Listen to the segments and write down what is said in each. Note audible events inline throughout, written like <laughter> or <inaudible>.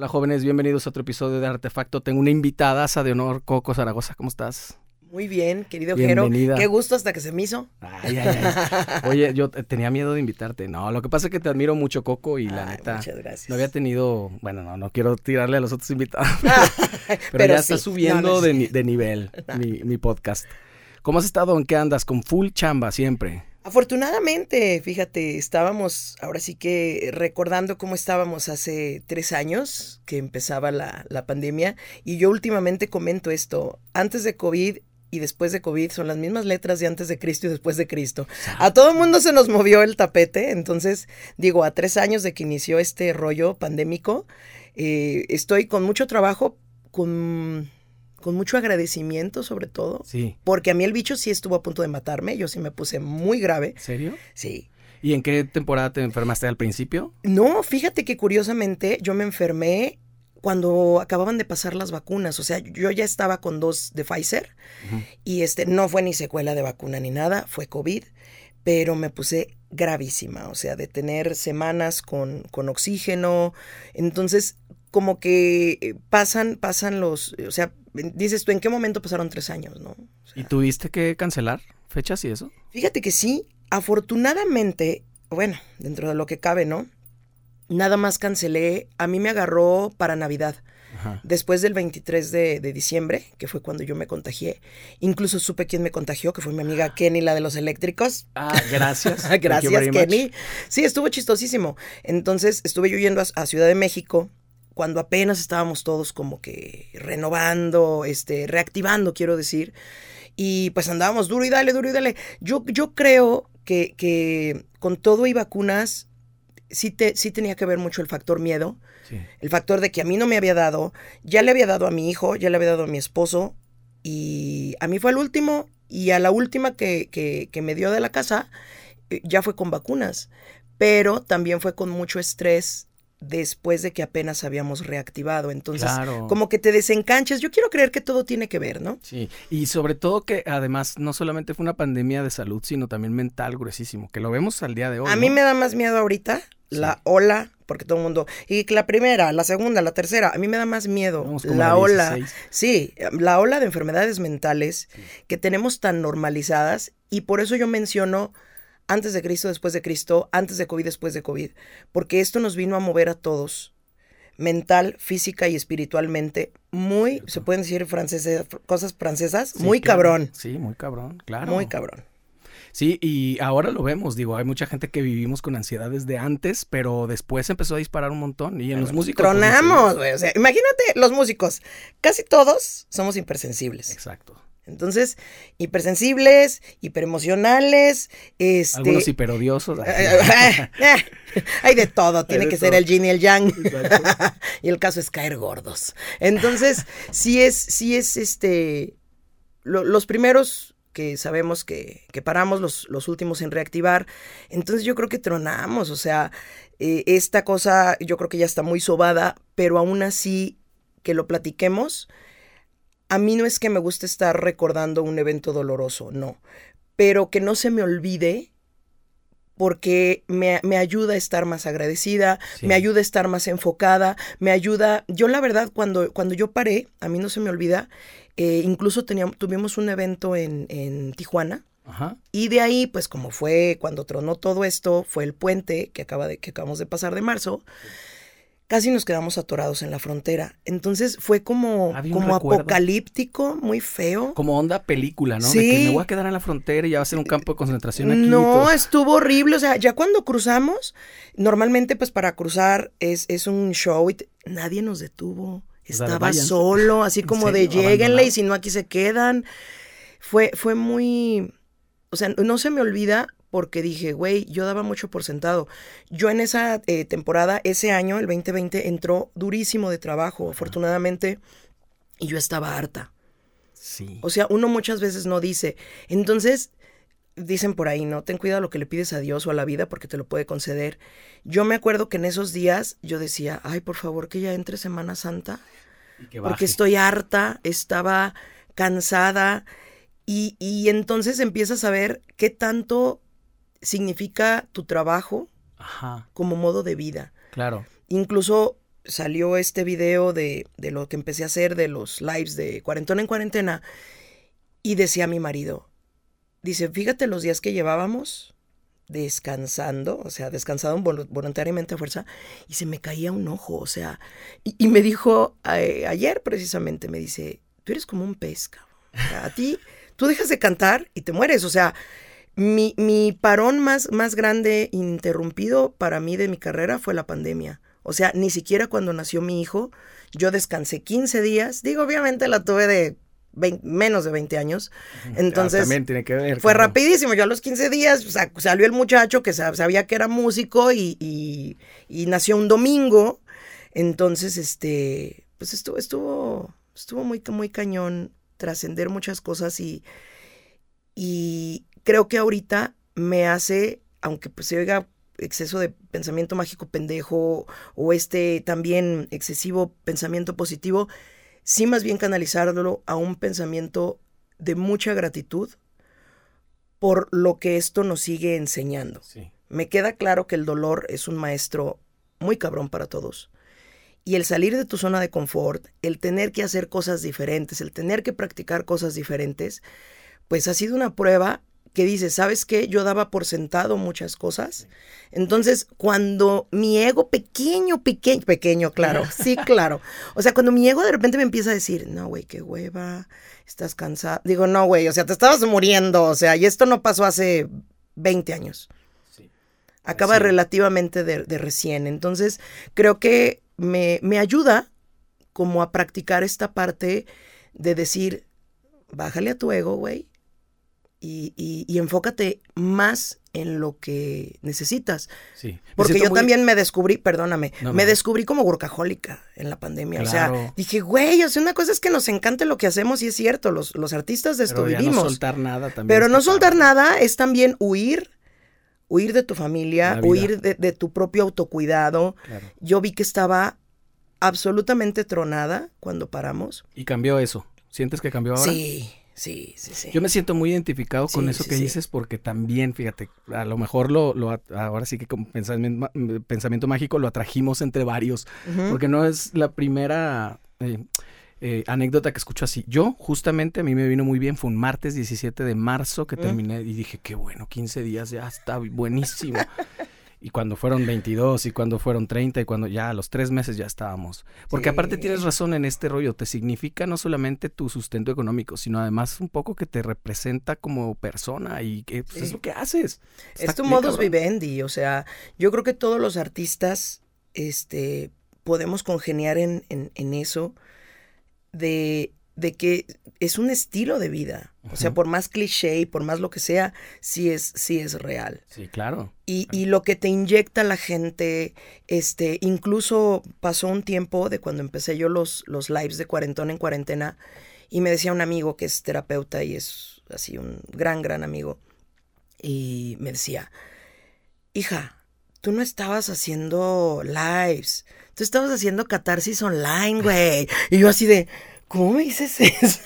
Hola jóvenes, bienvenidos a otro episodio de Artefacto. Tengo una invitada, de honor, Coco Zaragoza. ¿Cómo estás? Muy bien, querido Jero. Qué gusto hasta que se me hizo. Ay, ay, ay. <laughs> Oye, yo tenía miedo de invitarte. No, lo que pasa es que te admiro mucho, Coco, y la neta. Muchas gracias. No había tenido. Bueno, no, no quiero tirarle a los otros invitados. <laughs> <laughs> pero, ya está subiendo de, nivel mi, mi podcast. ¿Cómo has estado? ¿En qué andas? Con full chamba siempre. Afortunadamente, fíjate, estábamos ahora sí que recordando cómo estábamos hace tres años que empezaba la, la, pandemia y yo últimamente comento esto, antes de COVID y después de COVID son las mismas letras de antes de Cristo y después de Cristo. A todo el mundo se nos movió el tapete, entonces digo, a tres años de que inició este rollo pandémico, eh, estoy con mucho trabajo, con con mucho agradecimiento sobre todo. Sí. Porque a mí el bicho sí estuvo a punto de matarme, yo sí me puse muy grave. ¿Serio? Sí. ¿Y en qué temporada te enfermaste al principio? No, fíjate que curiosamente yo me enfermé cuando acababan de pasar las vacunas, o sea, yo ya estaba con dos de Pfizer y este no fue ni secuela de vacuna ni nada, fue COVID, pero me puse gravísima, o sea, de tener semanas con, con oxígeno, entonces como que eh, pasan, pasan los, o sea, dices tú, ¿en qué momento pasaron tres años, no? ¿Y tuviste que cancelar fechas y eso? Fíjate que sí, afortunadamente, bueno, dentro de lo que cabe, ¿no? Nada más cancelé, a mí me agarró para Navidad. Después del 23 de, diciembre, que fue cuando yo me contagié, incluso supe quién me contagió, que fue mi amiga Kenny, la de los eléctricos. Ah, gracias. <laughs> gracias, Kenny. Sí, estuvo chistosísimo. Entonces estuve yo yendo a Ciudad de México cuando apenas estábamos todos como que renovando, este, reactivando, quiero decir. Y pues andábamos duro y dale, duro y dale. Yo, yo creo que, que con todo y vacunas sí, te, sí tenía que ver mucho el factor miedo. El factor de que a mí no me había dado, ya le había dado a mi hijo, ya le había dado a mi esposo. Y a mí fue el último. Y a la última que, que, que me dio de la casa, eh, ya fue con vacunas. Pero también fue con mucho estrés después de que apenas habíamos reactivado. Entonces, como que te desencanches. Yo quiero creer que todo tiene que ver, ¿no? Sí, y sobre todo que además no solamente fue una pandemia de salud, sino también mental gruesísimo, que lo vemos al día de hoy. A mí me da más miedo ahorita la ola, porque todo el mundo, y la primera, la segunda, la tercera, a mí me da más miedo la ola. Sí, la ola de enfermedades mentales que tenemos tan normalizadas y por eso yo menciono antes de Cristo, después de Cristo, antes de COVID, después de COVID, porque esto nos vino a mover a todos, mental, física y espiritualmente, muy, se pueden decir franceses, cosas francesas, muy cabrón. Sí, muy cabrón, claro. Muy cabrón. Sí, y ahora lo vemos, digo, hay mucha gente que vivimos con ansiedades de antes, pero después empezó a disparar un montón y en los músicos... Pues, Tronamos, güey, o sea, imagínate los músicos, casi todos somos hipersensibles. Exacto. Entonces, hipersensibles, hiperemocionales, este... Algunos hiperodiosos. <laughs> Hay de todo, tiene que ser el yin y el yang. <laughs> y el caso es caer gordos. Entonces, sí es, sí es este... los primeros que sabemos que, que paramos, los, los, últimos en reactivar. Entonces yo creo que tronamos, o sea, eh, esta cosa yo creo que ya está muy sobada, pero aún así que lo platiquemos a mí no es que me guste estar recordando un evento doloroso, no, pero que no se me olvide porque me, ayuda a estar más agradecida, me ayuda a estar más enfocada, me ayuda, yo la verdad cuando, cuando yo paré, a mí no se me olvida, eh, incluso teníamos, tuvimos un evento en, en Tijuana, Y de ahí, pues como fue cuando tronó todo esto, fue el puente que, acaba de, que acabamos de pasar de marzo casi nos quedamos atorados en la frontera. Entonces fue como, como apocalíptico, muy feo. Como onda película, ¿no? Sí. De que me voy a quedar en la frontera y ya va a ser un campo de concentración aquí. No, estuvo horrible. O sea, ya cuando cruzamos, normalmente pues para cruzar es, es un show y nadie nos detuvo. Estaba solo, así como de lleguenle y si no aquí se quedan. Fue, fue muy... O sea, no se me olvida porque dije, güey, yo daba mucho por sentado. Yo en esa eh, temporada, ese año, el 2020, entró durísimo de trabajo, afortunadamente, y yo estaba harta. Sí. O sea, uno muchas veces no dice. Entonces, dicen por ahí, ¿no? Ten cuidado lo que le pides a Dios o a la vida porque te lo puede conceder. Yo me acuerdo que en esos días yo decía, ay, por favor, que ya entre Semana Santa. porque estoy harta, estaba cansada. Y, y entonces empiezas a ver qué tanto significa tu trabajo como modo de vida. Claro. Incluso salió este video de, de lo que empecé a hacer de los lives de cuarentona en cuarentena y decía mi marido, dice, fíjate los días que llevábamos descansando, o sea, descansado voluntariamente a fuerza, y se me caía un ojo, o sea, y, me dijo ayer precisamente, me dice, tú eres como un pez, a ti, tú dejas de cantar y te mueres, o sea, mi, mi parón más, más grande interrumpido para mí de mi carrera fue la pandemia. O sea, ni siquiera cuando nació mi hijo, yo descansé 15 días. Digo, obviamente la tuve de menos de 20 años. Entonces, también tiene que ver. Fue rapidísimo. Yo a los 15 días salió el muchacho que sabía que era músico y, nació un domingo. Entonces, este, pues estuvo, estuvo, estuvo muy, muy cañón trascender muchas cosas y, y creo que ahorita me hace, aunque pues se oiga exceso de pensamiento mágico pendejo o este también excesivo pensamiento positivo, sí más bien canalizarlo a un pensamiento de mucha gratitud por lo que esto nos sigue enseñando. Me queda claro que el dolor es un maestro muy cabrón para todos. Y el salir de tu zona de confort, el tener que hacer cosas diferentes, el tener que practicar cosas diferentes, pues ha sido una prueba que dice, ¿sabes qué? Yo daba por sentado muchas cosas. Entonces, cuando mi ego pequeño, pequeño, pequeño, claro, sí, claro. O sea, cuando mi ego de repente me empieza a decir, no, güey, qué hueva, estás cansada. Digo, no, güey, o sea, te estabas muriendo, o sea, y esto no pasó hace 20 años. Sí. Acaba relativamente de, de, recién. Entonces, creo que me, me ayuda como a practicar esta parte de decir, bájale a tu ego, güey y, enfócate más en lo que necesitas. Sí. Porque yo también me descubrí, perdóname, me descubrí como workahólica en la pandemia. O sea, dije, güey, o sea, una cosa es que nos encante lo que hacemos y es cierto, los, los artistas de esto vivimos. No soltar nada también. Pero no soltar nada es también huir, huir de tu familia, huir de, tu propio autocuidado. Yo vi que estaba absolutamente tronada cuando paramos. ¿Y cambió eso? ¿Sientes que cambió ahora? Sí. Sí, sí, sí. Yo me siento muy identificado con eso que dices porque también, fíjate, a lo mejor lo, lo ahora sí que con pensamiento, pensamiento mágico lo atrajimos entre varios, porque no es la primera eh, eh, anécdota que escucho así. Yo, justamente, a mí me vino muy bien, fue un martes 17 de marzo que terminé y dije, qué bueno, 15 días ya está buenísimo. <laughs> y cuando fueron 22 y cuando fueron 30 y cuando ya a los tres meses ya estábamos. Porque aparte tienes razón en este rollo, te significa no solamente tu sustento económico, sino además un poco que te representa como persona y que pues, es lo que haces. es tu modus vivendi, o sea, yo creo que todos los artistas este, podemos congeniar en, en, en eso de de que es un estilo de vida. O sea, por más cliché y por más lo que sea, sí es, sí es real. Sí, claro. Y, y, lo que te inyecta la gente, este, incluso pasó un tiempo de cuando empecé yo los, los lives de cuarentón en cuarentena, y me decía un amigo que es terapeuta y es así un gran, gran amigo, y me decía, hija, tú no estabas haciendo lives, tú estabas haciendo catarsis online, güey. Y yo así de, ¿cómo me dices <laughs> eso?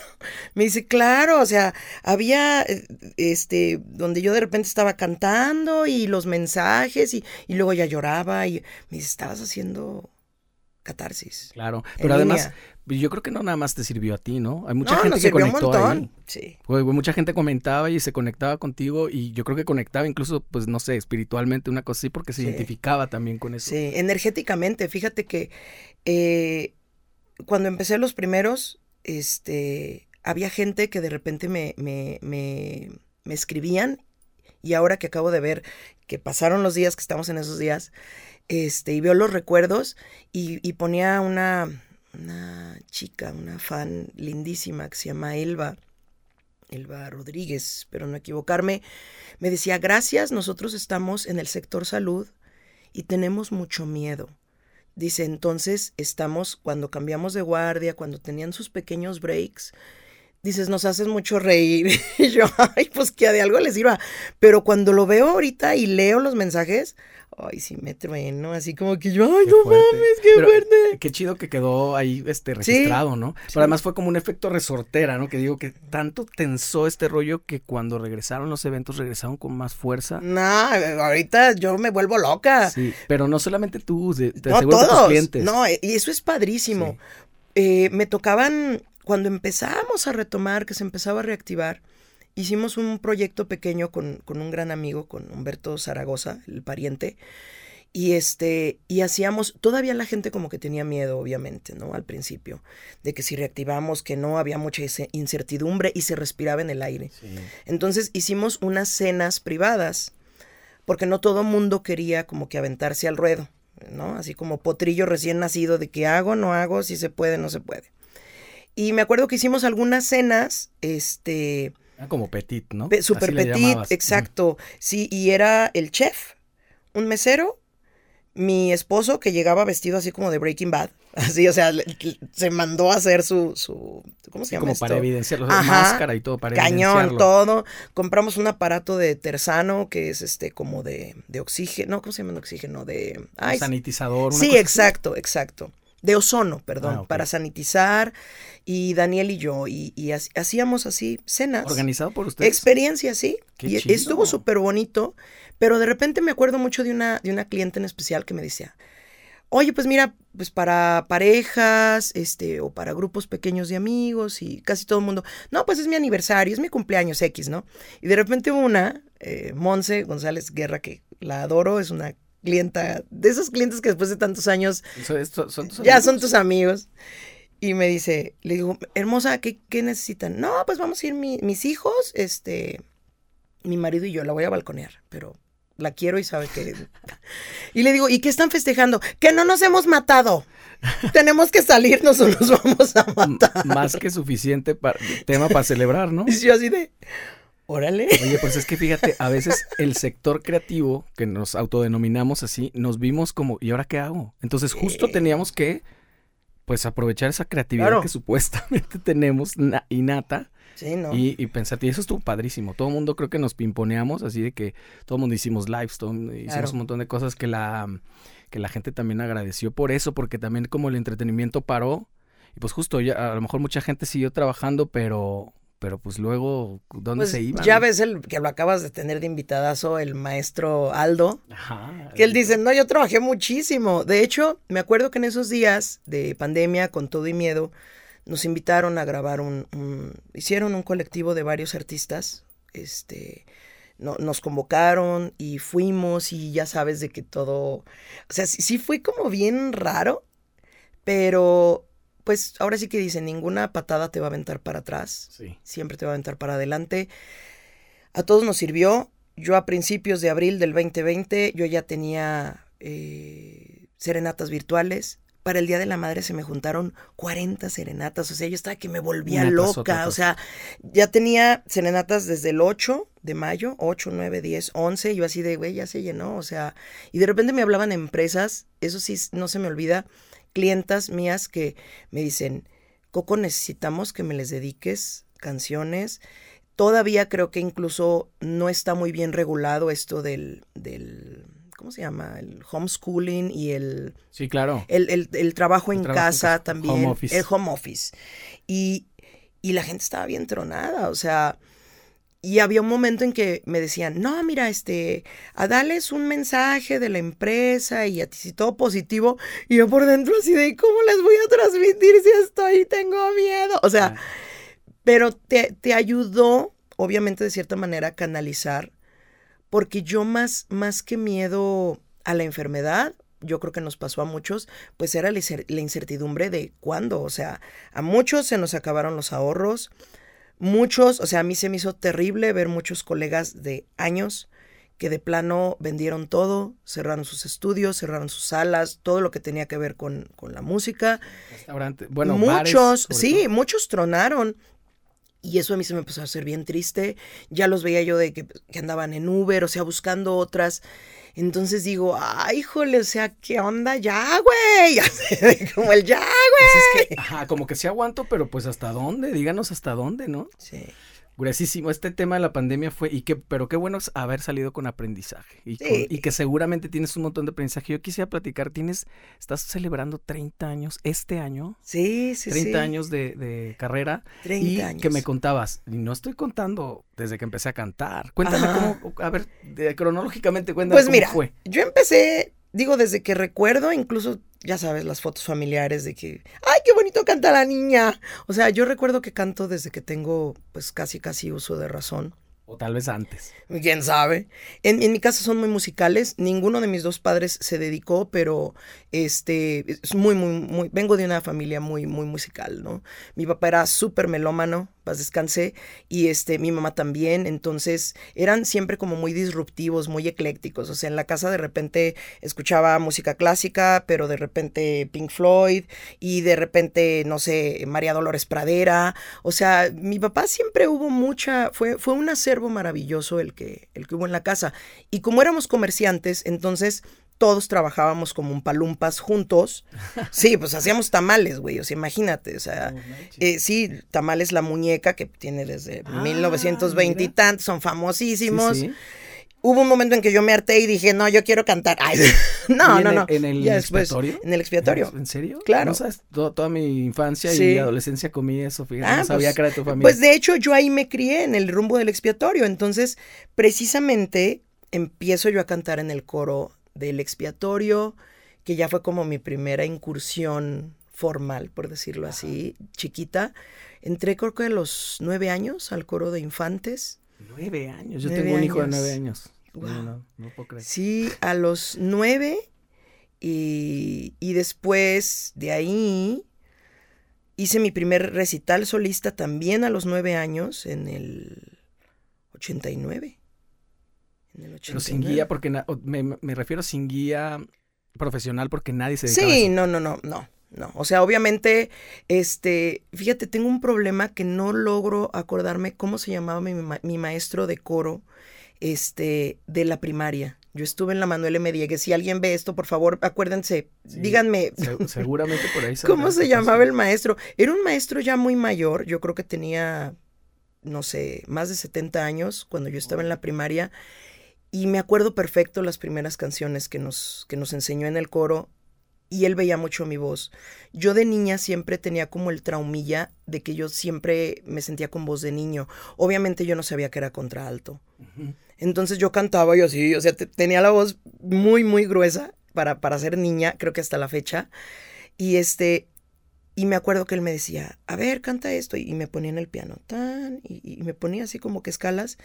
Me dice, claro, o sea, había, eh, este, donde yo de repente estaba cantando y los mensajes y, luego ya lloraba y me dice, estabas haciendo catarsis. Claro, pero además, yo creo que no nada más te sirvió a ti, ¿no? Hay mucha gente que conectó ahí. Sí. mucha gente comentaba y se conectaba contigo y yo creo que conectaba incluso, pues no sé, espiritualmente, una cosa así, porque se identificaba también con eso. Sí, energéticamente. Fíjate que eh, cuando empecé los primeros, este, había gente que de repente me, me, me, me escribían y ahora que acabo de ver que pasaron los días, que estamos en esos días, este, y veo los recuerdos y, y ponía una, una chica, una fan lindísima que se llama Elba, Elba Rodríguez, pero no equivocarme, me decía, gracias, nosotros estamos en el sector salud y tenemos mucho miedo. Dice, entonces estamos, cuando cambiamos de guardia, cuando tenían sus pequeños breaks, dices, nos haces mucho reír. <laughs> Y yo, ay, pues que de algo les sirva. Pero cuando lo veo ahorita y leo los mensajes, ay, sí me trueno, así como que yo, ay, no mames, qué fuerte. Qué chido que quedó ahí este registrado, ¿no? Pero además fue como un efecto resortera, ¿no? Que digo que tanto tensó este rollo que cuando regresaron los eventos regresaron con más fuerza. No, ahorita yo me vuelvo loca. Sí, pero no solamente tú, te no, todos. tus clientes. No, y eso es padrísimo. Eh, me tocaban cuando empezamos a retomar, que se empezaba a reactivar, hicimos un proyecto pequeño con, un gran amigo, con Humberto Zaragoza, el pariente, y este, y hacíamos, todavía la gente como que tenía miedo, obviamente, ¿no? Al principio, de que si reactivamos, que no, había mucha incertidumbre y se respiraba en el aire. Entonces hicimos unas cenas privadas, porque no todo mundo quería como que aventarse al ruedo, ¿no? Así como potrillo recién nacido de que hago, no hago, si se puede, no se puede. Y me acuerdo que hicimos algunas cenas, este... Ah, como petit, ¿no? super petit, exacto. Sí, y era el chef, un mesero, mi esposo que llegaba vestido así como de Breaking Bad. <laughs> Así, o sea, se mandó a hacer su, su ¿cómo se llama Como para evidenciarlo, máscara y todo para Cañón, todo. Compramos un aparato de tersano que es este como de, de oxígeno, ¿cómo se llama el oxígeno? De... Ay, sanitizador. sí, exacto, exacto de ozono, perdón, ah, para sanitizar. Y Daniel y yo, y, hacíamos así cenas. ¿Organizado por ustedes? Experiencia, sí. y estuvo súper bonito, pero de repente me acuerdo mucho de una, de una cliente en especial que me decía, oye, pues mira, pues para parejas, este, o para grupos pequeños de amigos, y casi todo el mundo, no, pues es mi aniversario, es mi cumpleaños X, ¿no? Y de repente una, eh, Monse González Guerra, que la adoro, es una clienta, de esos clientes que después de tantos años ya son tus amigos. Y me dice, le digo, hermosa, ¿qué, necesitan? No, pues vamos a ir mis hijos, este, mi marido y yo, la voy a balconear, pero la quiero y sabe que... <laughs> Y le digo, ¿y qué están festejando? Que no nos hemos matado. Tenemos que salirnos o nos vamos a matar. más que suficiente tema para celebrar, ¿no? <laughs> Y yo así de... Órale. Oye, pues es que fíjate, a veces el sector creativo, que nos autodenominamos así, nos vimos como, ¿y ahora qué hago? Entonces justo teníamos que, pues, aprovechar esa creatividad que supuestamente <laughs> tenemos innata. Sí, ¿no? Y, y pensar, y eso estuvo padrísimo. Todo el mundo creo que nos pimponeamos, así de que todo el mundo hicimos lives, hicimos un montón de cosas que la, que la gente también agradeció por eso, porque también como el entretenimiento paró, y pues justo ya, a lo mejor mucha gente siguió trabajando, pero pero pues luego, ¿dónde pues se iba? Ya ves el que lo acabas de tener de invitadazo, el maestro Aldo, que él dice, no, yo trabajé muchísimo. De hecho, me acuerdo que en esos días de pandemia, con todo y miedo, nos invitaron a grabar un, hicieron un colectivo de varios artistas, este, no, nos convocaron y fuimos y ya sabes de que todo, o sea, sí fue como bien raro, pero pues ahora sí que dicen, ninguna patada te va a aventar para atrás. Siempre te va a aventar para adelante. A todos nos sirvió. Yo a principios de abril del 2020, yo ya tenía eh, serenatas virtuales. Para el Día de la Madre se me juntaron 40 serenatas. O sea, yo estaba que me volvía loca. O sea, ya tenía serenatas desde el 8 de mayo, 8, 9, 10, 11. Yo así de, güey, ya se llenó. O sea, y de repente me hablaban empresas. Eso sí, no se me olvida clientas mías que me dicen, Coco, necesitamos que me les dediques canciones. Todavía creo que incluso no está muy bien regulado esto del, del ¿cómo se llama? El homeschooling y el... Sí, claro. El, trabajo en casa también. Home office. El home office. Y, y la gente estaba bien tronada, o sea, y había un momento en que me decían, no, mira, este, a darles un mensaje de la empresa y a ti si todo positivo. Y yo por dentro así de, ¿cómo les voy a transmitir si estoy, tengo miedo? O sea, pero te, te, ayudó, obviamente de cierta manera, a canalizar, porque yo más, más que miedo a la enfermedad, yo creo que nos pasó a muchos, pues era la incertidumbre de cuándo. O sea, a muchos se nos acabaron los ahorros Muchos, o sea, a mí se me hizo terrible ver muchos colegas de años que de plano vendieron todo, cerraron sus estudios, cerraron sus salas, todo lo que tenía que ver con, la música. bueno, muchos, sí, muchos tronaron. Y eso a mí se me empezó a hacer bien triste. Ya los veía yo de que, que andaban en Uber, o sea, buscando otras. Entonces digo, ay, híjole, o sea, ¿qué onda ya, güey? <laughs> Como el ya, güey! Pues ajá, como que sí aguanto, pero pues hasta dónde, díganos hasta dónde, ¿no? Sí. Gruesísimo. Este tema de la pandemia fue, y que, pero qué bueno es haber salido con aprendizaje. Y, y, que seguramente tienes un montón de aprendizaje. Yo quisiera platicar, tienes, estás celebrando 30 años este año. Sí, sí, 30 años de, de, carrera. 30 y años. que me contabas, y no estoy contando desde que empecé a cantar. Cuéntame cómo, a ver, cronológicamente, cuéntame pues cómo mira, fue. Yo empecé digo, desde que recuerdo, incluso, ya sabes, las fotos familiares de que, ¡ay, qué bonito canta la niña! O sea, yo recuerdo que canto desde que tengo, pues, casi, casi uso de razón. O tal vez antes. ¿Quién sabe? En, en, mi casa son muy musicales. Ninguno de mis dos padres se dedicó, pero este es muy, muy, muy. Vengo de una familia muy, muy musical, ¿no? Mi papá era súper melómano, paz descansé, y este, mi mamá también. Entonces, eran siempre como muy disruptivos, muy eclécticos. O sea, en la casa de repente escuchaba música clásica, pero de repente Pink Floyd, y de repente, no sé, María Dolores Pradera. O sea, mi papá siempre hubo mucha. Fue, fue un acervo maravilloso el que, el que hubo en la casa. Y como éramos comerciantes, entonces todos trabajábamos como un palumpas juntos. <laughs> Sí, pues hacíamos tamales, güey. O sea, imagínate. O sea, eh, sí, tamales La Muñeca, que tiene desde 1920 y tantos, son famosísimos. Hubo un momento en que yo me harté y dije, no, yo quiero cantar. <laughs> no, no, no. ¿En el expiatorio? en el expiatorio. ¿En serio? Claro. ¿No sabes? toda mi infancia y adolescencia comí eso, fíjate. no ah, sabía pues, que era tu familia. Pues de hecho, yo ahí me crié en el rumbo del expiatorio. Entonces, precisamente empiezo yo a cantar en el coro del expiatorio, que ya fue como mi primera incursión formal, por decirlo así, chiquita. Entré creo que a los nueve años al coro de infantes. Nueve años, yo tengo un hijo de nueve años. No, puedo creer. Sí, a los nueve y, y después de ahí hice mi primer recital solista también a los nueve años en el 89. Pero sin guía, porque me, refiero sin guía profesional porque nadie se dedica Sí, no, no, no, no. No, o sea, obviamente, este, fíjate, tengo un problema que no logro acordarme cómo se llamaba mi, maestro de coro, este, de la primaria. Yo estuve en la Manuel M. Diegues. Si alguien ve esto, por favor, acuérdense, díganme. <laughs> seguramente por ahí. ¿Cómo se llamaba el maestro? Era un maestro ya muy mayor, yo creo que tenía, no sé, más de 70 años cuando yo estaba en la primaria. Y me acuerdo perfecto las primeras canciones que nos, que nos enseñó en el coro y él veía mucho mi voz. Yo de niña siempre tenía como el traumilla de que yo siempre me sentía con voz de niño. Obviamente yo no sabía que era contralto. Entonces yo cantaba yo así, o sea, tenía la voz muy, muy gruesa para, para ser niña, creo que hasta la fecha. Y este, y me acuerdo que él me decía, a ver, canta esto, y, me ponía en el piano, tan, y, y me ponía así como que escalas.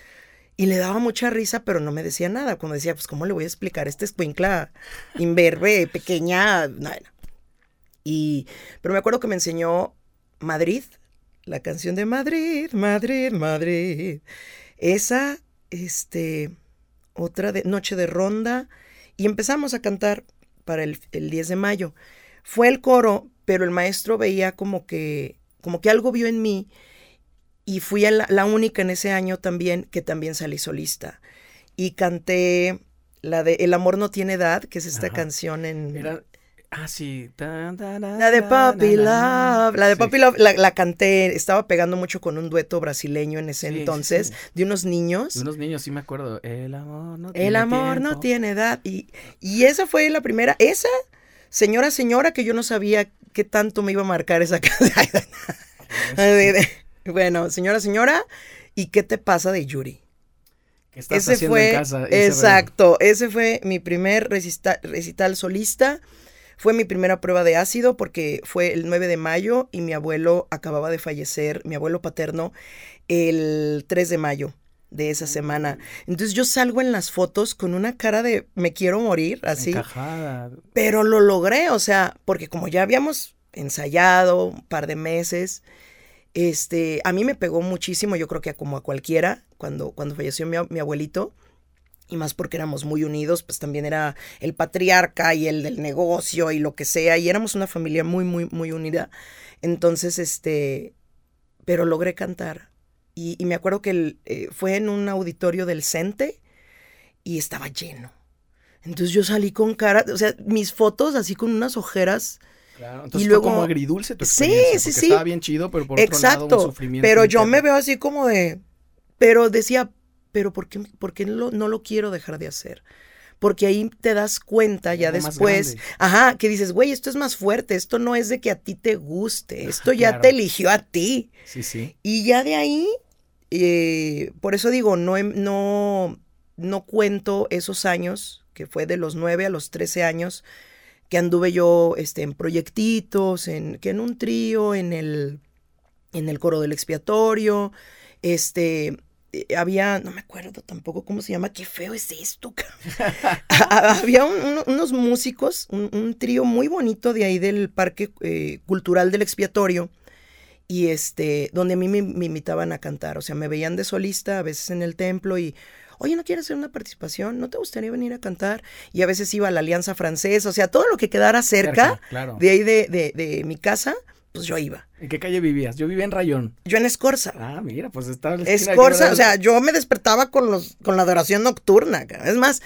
Y le daba mucha risa, pero no me decía nada. Cuando decía, pues, ¿cómo le voy a explicar? Este escuincla imberbe, pequeña. Y, pero me acuerdo que me enseñó Madrid, la canción de Madrid, Madrid, Madrid. Esa, este, otra Noche de Ronda. Y empezamos a cantar para el, el 10 de mayo. Fue el coro, pero el maestro veía como que, como que algo vio en mí y fui la, única en ese año también que también salí solista. Y canté la de El amor no tiene edad, que es esta canción en... Ah, sí. la de Puppy Love. La de Puppy Love la, canté. Estaba pegando mucho con un dueto brasileño en ese entonces. De unos niños. De unos niños, sí me acuerdo. El amor no tiene El amor no tiene edad. Y, y esa fue la primera. Esa, señora, señora, que yo no sabía qué tanto me iba a marcar esa <laughs> canción. <laughs> Bueno, señora, señora, ¿y qué te pasa de Yuri? ¿Qué estás ese fue, en casa? exacto, ese fue mi primer recital solista. Fue mi primera prueba de ácido porque fue el 9 de mayo y mi abuelo acababa de fallecer, mi abuelo paterno, el 3 de mayo de esa semana. Entonces yo salgo en las fotos con una cara de me quiero morir, así. Encajada. Pero lo logré, o sea, porque como ya habíamos ensayado un par de meses, este, a mí me pegó muchísimo, yo creo que como a cualquiera, cuando, cuando falleció mi, abuelito, y más porque éramos muy unidos, pues también era el patriarca y el del negocio y lo que sea, y éramos una familia muy, muy, muy unida. Entonces, este, pero logré cantar. Y, me acuerdo que eh, fue en un auditorio del CENTE y estaba lleno. Entonces yo salí con cara, o sea, mis fotos así con unas ojeras Claro, entonces y luego fue como agridulce tu Sí, sí, sí. Estaba bien chido, pero por Exacto, otro lado un sufrimiento. Pero yo me veo así como de pero decía, pero ¿por qué, por qué no lo quiero dejar de hacer? porque ahí te das cuenta ya después, ajá, que dices, güey, esto es más fuerte, esto no es de que a ti te guste, esto ya te eligió a ti. Sí, sí. Y ya de ahí, eh, por eso digo, no, no, no cuento esos años, que fue de los 9 a los 13 años, que anduve yo este, en proyectitos, en, que en un trío, en el, en el coro del expiatorio, este, eh, había, no me acuerdo tampoco cómo se llama, qué feo es esto. <laughs> había unos músicos, un, trío muy bonito de ahí del Parque eh, Cultural del Expiatorio, y este, donde a mí me, invitaban a cantar, o sea, me veían de solista a veces en el templo y, oye, ¿no quieres hacer una participación? ¿No te gustaría venir a cantar? Y a veces iba a la Alianza Francesa, o sea, todo lo que quedara cerca, de ahí de, de, de mi casa, pues yo iba. ¿En qué calle vivías? Yo vivía en Rayón. Yo en Escorza. Ah, mira, pues estaba Escorza, o sea, yo me despertaba con los con la adoración nocturna. Es más,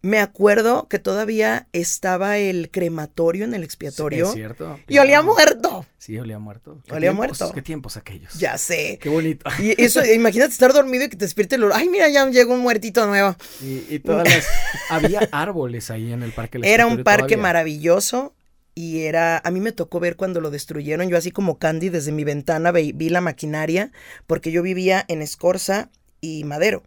me acuerdo que todavía estaba el crematorio en el expiatorio. Sí, es cierto. Y olía muerto. Sí, olía muerto. olía muerto. Qué tiempos aquellos. Ya sé. Qué bonito. Y eso, <laughs> imagínate estar dormido y que te despierte el Ay, mira, ya llegó un muertito nuevo. Y, todas las. <laughs> había árboles ahí en el parque. Era un parque maravilloso y era, a mí me tocó ver cuando lo destruyeron, yo así como Candy desde mi ventana vi, la maquinaria, porque yo vivía en Escorza y Madero,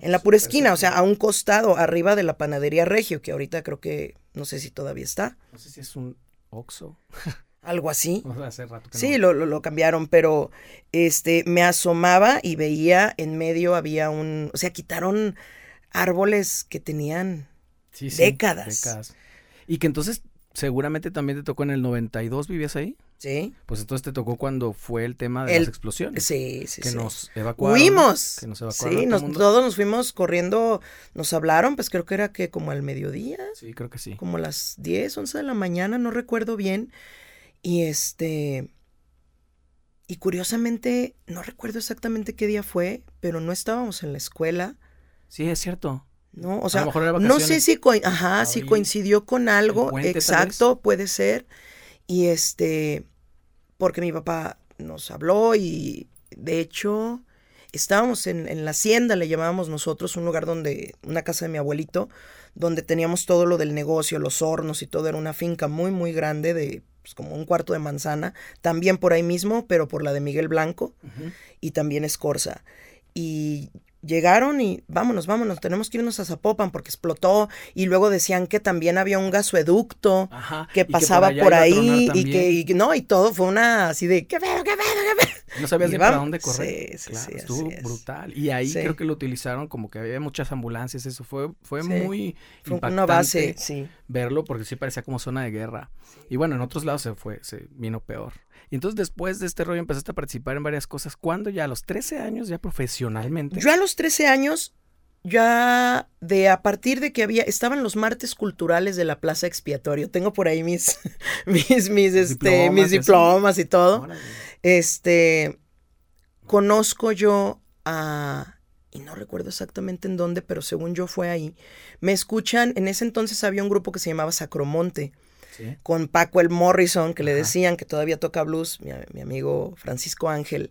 en la pura esquina, o sea, a un costado, arriba de la panadería Regio, que ahorita creo que, no sé si todavía está. No sé si es un Oxo. <laughs> Algo así. <laughs> hace rato que sí, lo, lo, cambiaron, pero este, me asomaba y veía en medio había un, o sea, quitaron árboles que tenían décadas. décadas. Y que entonces seguramente también te tocó en el 92, ¿vivías ahí? Sí. Pues entonces te tocó cuando fue el tema de las explosiones. Sí, sí, que sí. nos evacuaron. Huimos. Que nos evacuaron. Sí, todos nos fuimos corriendo, nos hablaron, pues creo que era que como al mediodía. Sí, creo que sí. Como a las 10, 11 de la mañana, no recuerdo bien. Y este... Y curiosamente, no recuerdo exactamente qué día fue, pero no estábamos en la escuela. Sí, es cierto. ¿No? O sea, no sé si, Ajá, si coincidió con algo, exacto, puede ser. Y este, porque mi papá nos habló y de hecho estábamos en, en, la hacienda, le llamábamos nosotros, un lugar donde, una casa de mi abuelito, donde teníamos todo lo del negocio, los hornos y todo, era una finca muy, muy grande de pues, como un cuarto de manzana, también por ahí mismo, pero por la de Miguel Blanco y también Escorza. Y llegaron y vámonos, vámonos, tenemos que irnos a Zapopan porque explotó y luego decían que también había un gasoeducto que pasaba por, ahí y que no, y todo fue una así de qué pedo, qué pedo, qué pedo. No sabías ni para dónde correr. Sí, sí, estuvo brutal. Y ahí creo que lo utilizaron como que había muchas ambulancias, eso fue fue muy fue impactante una base, verlo porque sí parecía como zona de guerra. Y bueno, en otros lados se fue, se vino peor. Y entonces después de este rollo empezaste a participar en varias cosas. ¿Cuándo ya? ¿A los 13 años ya profesionalmente? Yo a los 13 años ya de a partir de que había estaban los martes culturales de la Plaza Expiatorio. Tengo por ahí mis <laughs> mis mis este diplomas, mis diplomas y todo. Este conozco yo a y no recuerdo exactamente en dónde, pero según yo fue ahí. Me escuchan, en ese entonces había un grupo que se llamaba Sacromonte con Paco el Morrison, que le decían que todavía toca blues, mi, amigo Francisco Ángel.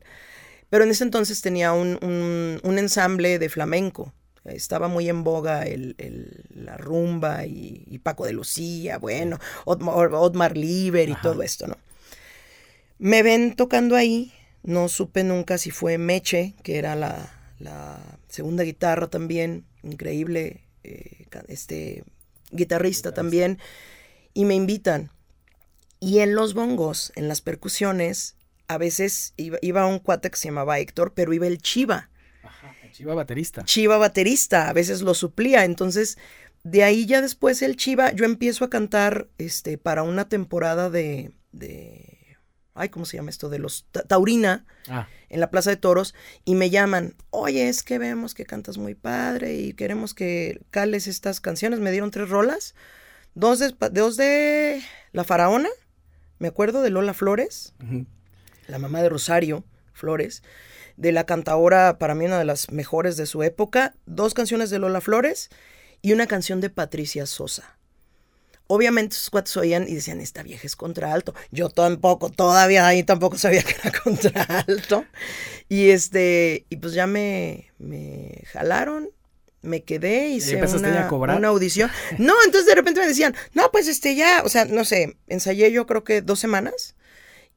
Pero en ese entonces tenía un, ensamble de flamenco. Estaba muy en boga el, la rumba y, Paco de Lucía, bueno, Otmar, Liber y todo esto, ¿no? Me ven tocando ahí, no supe nunca si fue Meche, que era la, segunda guitarra también, increíble, eh, este guitarrista también y me invitan. Y en los bongos, en las percusiones, a veces iba, un cuate que se llamaba Héctor, pero iba el Chiva. Ajá, el Chiva baterista. Chiva baterista, a veces lo suplía. Entonces, de ahí ya después el Chiva, yo empiezo a cantar este, para una temporada de, de ay, ¿cómo se llama esto? De los Taurina, ah. en la Plaza de Toros, y me llaman, oye, es que vemos que cantas muy padre y queremos que cales estas canciones. Me dieron tres rolas. Dos de, dos de La Faraona, me acuerdo de Lola Flores, la mamá de Rosario Flores, de la cantadora, para mí una de las mejores de su época, dos canciones de Lola Flores y una canción de Patricia Sosa. Obviamente sus cuates oían y decían, esta vieja es contralto. Yo tampoco, todavía ahí tampoco sabía que era <laughs> contralto. Y este, y pues ya me, me jalaron, me quedé, hice una, una audición. No, entonces de repente me decían, no, pues este ya, o sea, no sé, ensayé yo creo que dos semanas.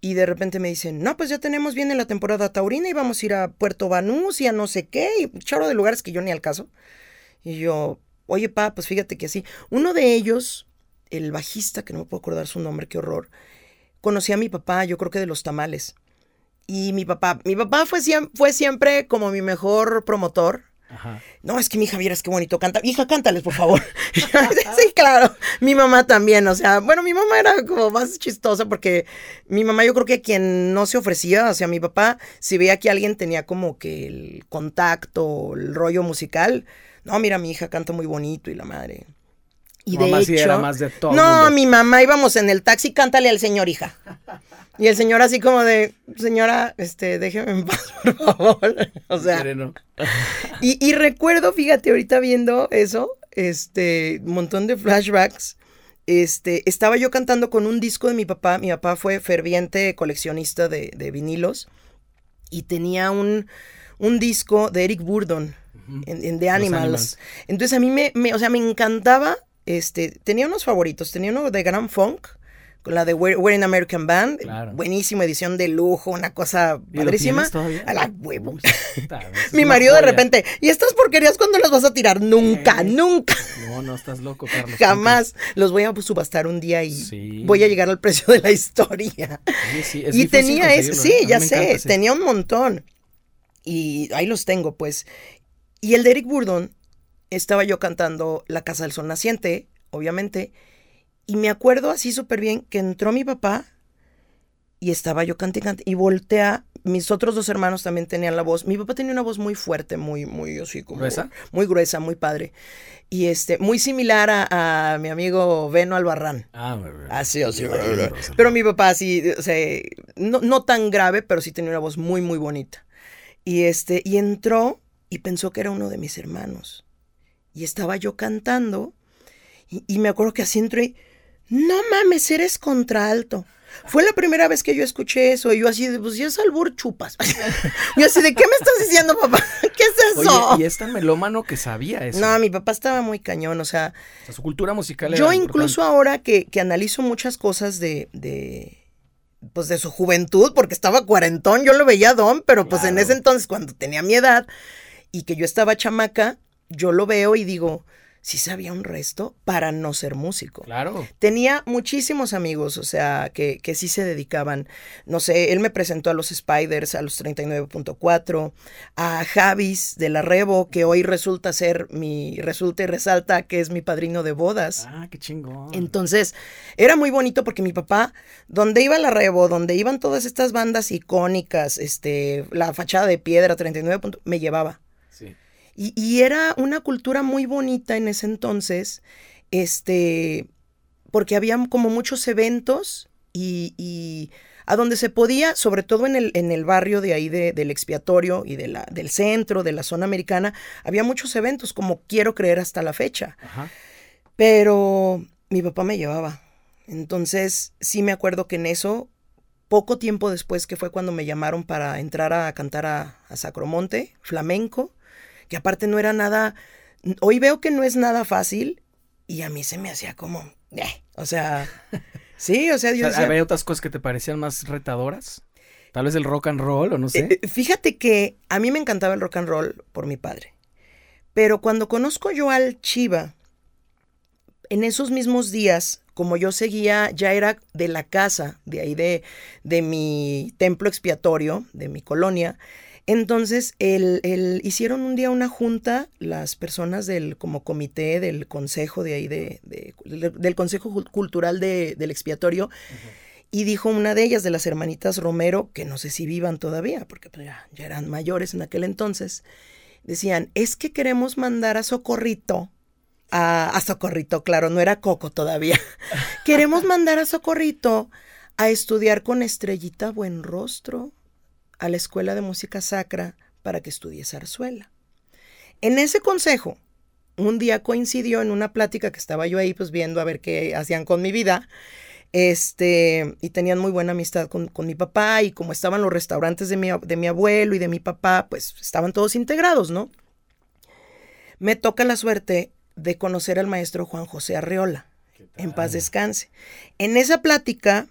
Y de repente me dicen, no, pues ya tenemos bien en la temporada taurina y vamos a ir a Puerto Banús y a no sé qué, y chorro de lugares que yo ni al caso. Y yo, oye, pa, pues fíjate que así. Uno de ellos, el bajista, que no me puedo acordar su nombre, qué horror, conocí a mi papá, yo creo que de los tamales. Y mi papá, mi papá fue, fue siempre como mi mejor promotor. Ajá. No, es que mi hija, vieras qué bonito canta. Hija, cántales, por favor. <laughs> sí, claro. Mi mamá también, o sea, bueno, mi mamá era como más chistosa porque mi mamá yo creo que quien no se ofrecía, o sea, mi papá, si veía que alguien tenía como que el contacto, el rollo musical, no, mira, mi hija canta muy bonito y la madre. Y de hecho, era más de todo. No, mi mamá íbamos en el taxi, cántale al señor, hija. Y el señor así como de, señora, este, déjeme en paz, por favor. <laughs> o sea. y, y recuerdo, fíjate, ahorita viendo eso, este, un montón de flashbacks. Este, estaba yo cantando con un disco de mi papá. Mi papá fue ferviente coleccionista de, de vinilos. Y tenía un, un disco de Eric Burdon en, The Animals. Entonces a mí me, o sea, me encantaba, este, tenía unos favoritos, tenía uno de Grand Funk, con la de We're, in American Band, buenísima edición de lujo, una cosa padrísima. A la huevo. <laughs> Mi marido de repente, ¿y estas porquerías cuándo las vas a tirar? Nunca, nunca. No, no estás loco, <laughs> Carlos. Jamás. Los voy a subastar un día y voy a llegar al precio de la historia. y tenía eso, sí, ¿eh? ya sé, tenía un montón. Y ahí los tengo, pues. Y el de Eric Burdon, estaba yo cantando La Casa del Sol Naciente, obviamente, y me acuerdo así súper bien que entró mi papá y estaba yo cantando y voltea. Mis otros dos hermanos también tenían la voz. Mi papá tenía una voz muy fuerte, muy, muy así como. ¿Gruesa? Muy gruesa, muy padre. Y este, muy similar a, mi amigo Beno Albarrán. Ah, así, así. Pero mi papá sí, o sea, no, no tan grave, pero sí tenía una voz muy, muy bonita. Y este, y entró y pensó que era uno de mis hermanos. Y estaba yo cantando y, me acuerdo que así entró y, no mames, eres contralto. Fue la primera vez que yo escuché eso y yo así de, pues ya es albur chupas. <laughs> yo así de, ¿qué me estás diciendo, papá? <laughs> ¿Qué es eso? y es tan melómano que sabía eso. No, mi papá estaba muy cañón, o sea. su cultura musical Yo incluso ahora que, que, analizo muchas cosas de, de, pues de su juventud, porque estaba cuarentón, yo lo veía don, pero pues en ese entonces, cuando tenía mi edad, y que yo estaba chamaca, yo lo veo y digo, sí sabía un resto para no ser músico. Claro. Tenía muchísimos amigos, o sea, que, que sí se dedicaban. No sé, él me presentó a los Spiders, a los 39.4, a Javis de la Rebo, que hoy resulta ser mi, resulta y resalta que es mi padrino de bodas. Ah, qué chingón. Entonces, era muy bonito porque mi papá, donde iba la Rebo, donde iban todas estas bandas icónicas, este, la fachada de piedra 39. me llevaba. Y, era una cultura muy bonita en ese entonces, este, porque había como muchos eventos y, a donde se podía, sobre todo en el, en el barrio de ahí del expiatorio y de la, del centro, de la zona americana, había muchos eventos, como quiero creer hasta la fecha. Pero mi papá me llevaba. Entonces, sí me acuerdo que en eso, poco tiempo después, que fue cuando me llamaron para entrar a cantar a, a Sacromonte, flamenco, que aparte no era nada, hoy veo que no es nada fácil y a mí se me hacía como, eh, o sea, <laughs> sí, o sea, Dios. ¿Había otras cosas que te parecían más retadoras? Tal vez el rock and roll o no sé. Eh, eh, fíjate que a mí me encantaba el rock and roll por mi padre. Pero cuando conozco yo al Chiva, en esos mismos días, como yo seguía, ya era de la casa, de ahí de, de mi templo expiatorio, de mi colonia, entonces, el, hicieron un día una junta, las personas del como comité del consejo de ahí, de, del Consejo Cultural del Expiatorio, y dijo una de ellas, de las hermanitas Romero, que no sé si vivan todavía, porque pues, ya, eran mayores en aquel entonces, decían, es que queremos mandar a Socorrito, a, a Socorrito, claro, no era Coco todavía, <laughs> queremos mandar a Socorrito a estudiar con Estrellita Buenrostro a la Escuela de Música Sacra para que estudie zarzuela. En ese consejo, un día coincidió en una plática que estaba yo ahí pues viendo a ver qué hacían con mi vida. Este, y tenían muy buena amistad con, mi papá y como estaban los restaurantes de mi, de mi abuelo y de mi papá, pues estaban todos integrados, ¿no? Me toca la suerte de conocer al maestro Juan José Arreola, en paz descanse. En esa plática,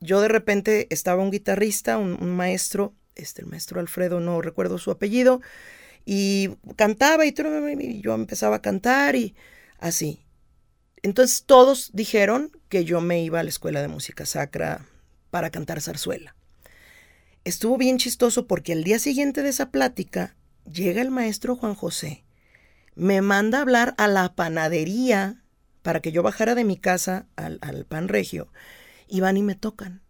yo de repente estaba un guitarrista, un, maestro, este, el maestro Alfredo, no recuerdo su apellido, y cantaba y, yo empezaba a cantar y así. Entonces todos dijeron que yo me iba a la escuela de música sacra para cantar zarzuela. Estuvo bien chistoso porque el día siguiente de esa plática llega el maestro Juan José, me manda a hablar a la panadería para que yo bajara de mi casa al, pan regio y van y me tocan.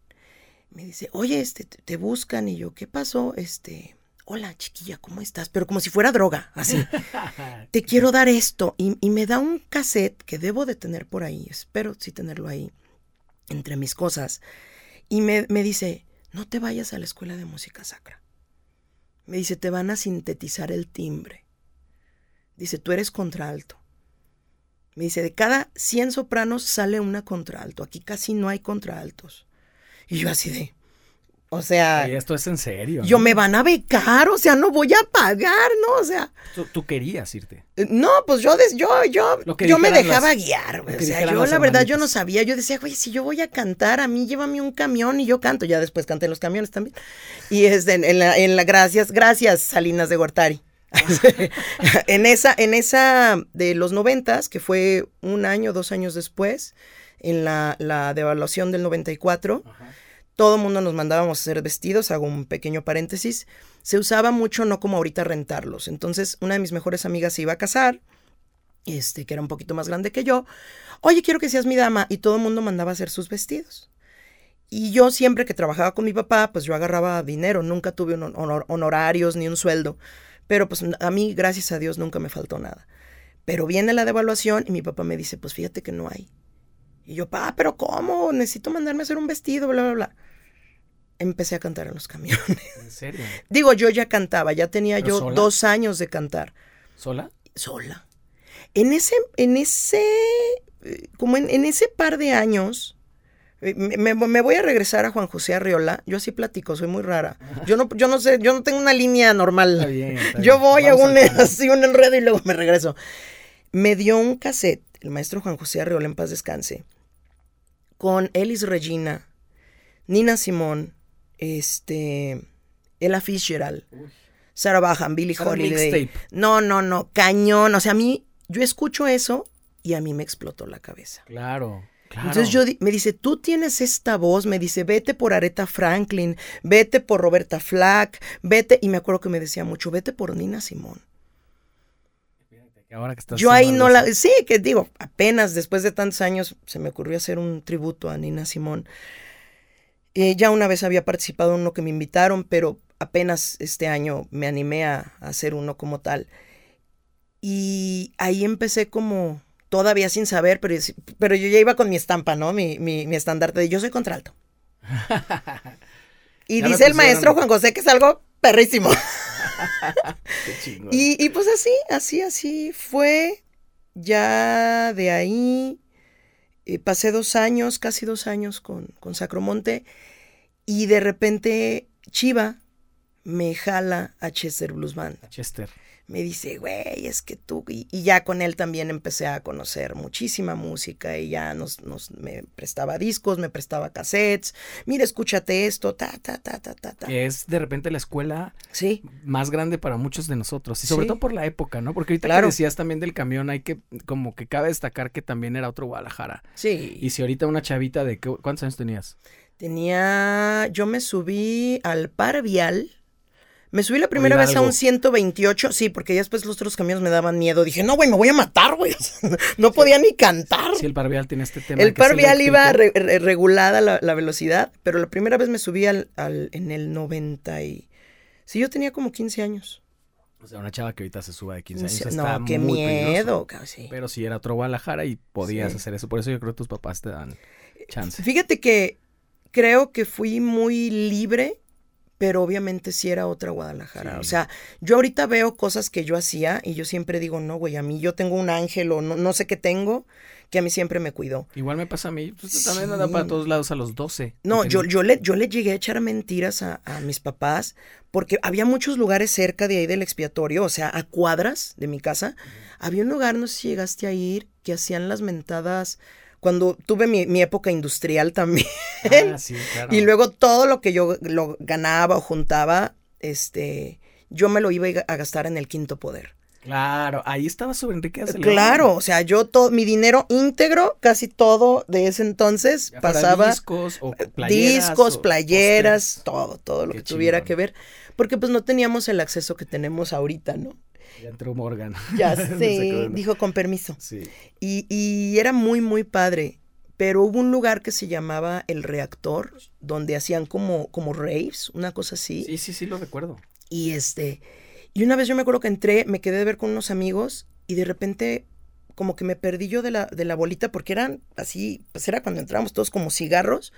Me dice, oye, este, te buscan y yo, ¿qué pasó? Este, hola chiquilla, ¿cómo estás? Pero como si fuera droga, así. <laughs> Te quiero dar esto. Y, me da un cassette que debo de tener por ahí, espero sí tenerlo ahí, entre mis cosas. Y me, me dice, no te vayas a la escuela de música sacra. Me dice, te van a sintetizar el timbre. Dice, tú eres contralto. Me dice, de cada 100 sopranos sale una contralto. Aquí casi no hay contraltos. Y yo así de, o sea. esto es en serio. Yo me van a becar, o sea, no voy a pagar, ¿no? O sea. Tú, querías irte. Eh, no, pues yo, yo, yo, yo me dejaba guiar, O sea, yo la verdad yo no sabía. Yo decía, güey, si yo voy a cantar, a mí llévame un camión y yo canto. Ya después canté los camiones también. Y es en, la, en la, gracias, gracias, Salinas de Gortari. <laughs> en esa, en esa de los noventas, que fue un año, dos años después, en la, la devaluación del 94. Ajá todo el mundo nos mandábamos a hacer vestidos, hago un pequeño paréntesis, se usaba mucho, no como ahorita rentarlos. Entonces, una de mis mejores amigas se iba a casar, este, que era un poquito más grande que yo. Oye, quiero que seas mi dama. Y todo el mundo mandaba a hacer sus vestidos. Y yo siempre que trabajaba con mi papá, pues yo agarraba dinero, nunca tuve honorarios ni un sueldo. Pero pues a mí, gracias a Dios, nunca me faltó nada. Pero viene la devaluación y mi papá me dice, pues fíjate que no hay. Y yo, pa, pero ¿cómo? Necesito mandarme a hacer un vestido, bla, bla, bla. Empecé a cantar en los camiones. ¿En serio? Digo, yo ya cantaba, ya tenía yo dos años de cantar. ¿Sola? Sola. En ese, en ese, como en, ese par de años, eh, me, voy a regresar a Juan José Arriola. Yo así platico, soy muy rara. Yo no, yo no sé, yo no tengo una línea normal. yo voy a un, así un enredo y luego me regreso. Me dio un cassette el maestro Juan José Arreola en paz descanse, con Elis Regina, Nina Simón, este, Ella Fitzgerald, Sarah Bajan, Billy Holiday. No, no, no, cañón. O sea, a mí, yo escucho eso y a mí me explotó la cabeza. Claro. Claro. Entonces yo me dice, tú tienes esta voz, me dice, vete por Aretha Franklin, vete por Roberta Flack, vete, y me acuerdo que me decía mucho, vete por Nina Simón. Yo ahí no la... Sí, que digo, apenas después de tantos años se me ocurrió hacer un tributo a Nina Simón. Eh, ya una vez había participado en uno que me invitaron, pero apenas este año me animé a, hacer uno como tal. Y ahí empecé como, todavía sin saber, pero, pero yo ya iba con mi estampa, ¿no? Mi, mi, mi estandarte de yo soy contralto. <laughs> y dice el maestro Juan José que es algo perrísimo. <laughs> y, pues así, así, así fue. Ya de ahí eh, pasé dos años, casi dos años con, con Sacromonte. Y de repente Chiva me jala a Chester Blues Band. Chester me dice, güey, es que tú, y, ya con él también empecé a conocer muchísima música y ya nos, nos, me prestaba discos, me prestaba cassettes, mira, escúchate esto, ta, ta, ta, ta, ta, ta. Es de repente la escuela sí. más grande para muchos de nosotros y sobre todo por la época, ¿no? Porque ahorita que decías también del camión, hay que, como que cabe destacar que también era otro Guadalajara. Sí. Y si ahorita una chavita de, ¿cuántos años tenías? Tenía, yo me subí al par vial me subí la primera vez a un 128, sí, porque ya después los otros camiones me daban miedo. Dije, no, güey, me voy a matar, güey. <laughs> no podía ni cantar. Sí, el parvial tiene este tema. El parvial iba regulada la, velocidad, pero la primera vez me subí al, en el 90 y... Sí, yo tenía como 15 años. O sea, una chava que ahorita se suba de 15 años. No, qué miedo, sí. Pero si era otro Guadalajara y podías hacer eso. Por eso yo creo que tus papás te dan chance. Fíjate que creo que fui muy libre pero obviamente sí era otra Guadalajara. O sea, yo ahorita veo cosas que yo hacía y yo siempre digo, no, güey, a mí yo tengo un ángel o no, no sé qué tengo, que a mí siempre me cuidó. Igual me pasa a mí, pues también anda para todos lados a los 12. No, yo, yo, le, yo le llegué a echar mentiras a, mis papás porque había muchos lugares cerca de ahí del expiatorio, o sea, a cuadras de mi casa. Había un lugar, no sé si llegaste a ir, que hacían las mentadas cuando tuve mi, época industrial también. Ah, sí, claro. Y luego todo lo que yo lo ganaba o juntaba, este, yo me lo iba a gastar en el quinto poder. Claro, ahí estaba sobre Enrique Claro, o sea, yo todo, mi dinero íntegro, casi todo de ese entonces pasaba. Discos o eh, playeras. Discos, playeras, todo, todo lo que tuviera que ver. Porque pues no teníamos el acceso que tenemos ahorita, ¿no? Ya entró Morgan. <laughs> Ya <laughs> sé, dijo con permiso. Sí. Y, y era muy, muy padre. Pero hubo un lugar que se llamaba El Reactor, donde hacían como, como raves, una cosa así. Sí, sí, sí, lo recuerdo. Y este, y una vez yo me acuerdo que entré, me quedé de ver con unos amigos y de repente como que me perdí yo de la, de la bolita porque eran así, pues era cuando entrábamos todos como cigarros.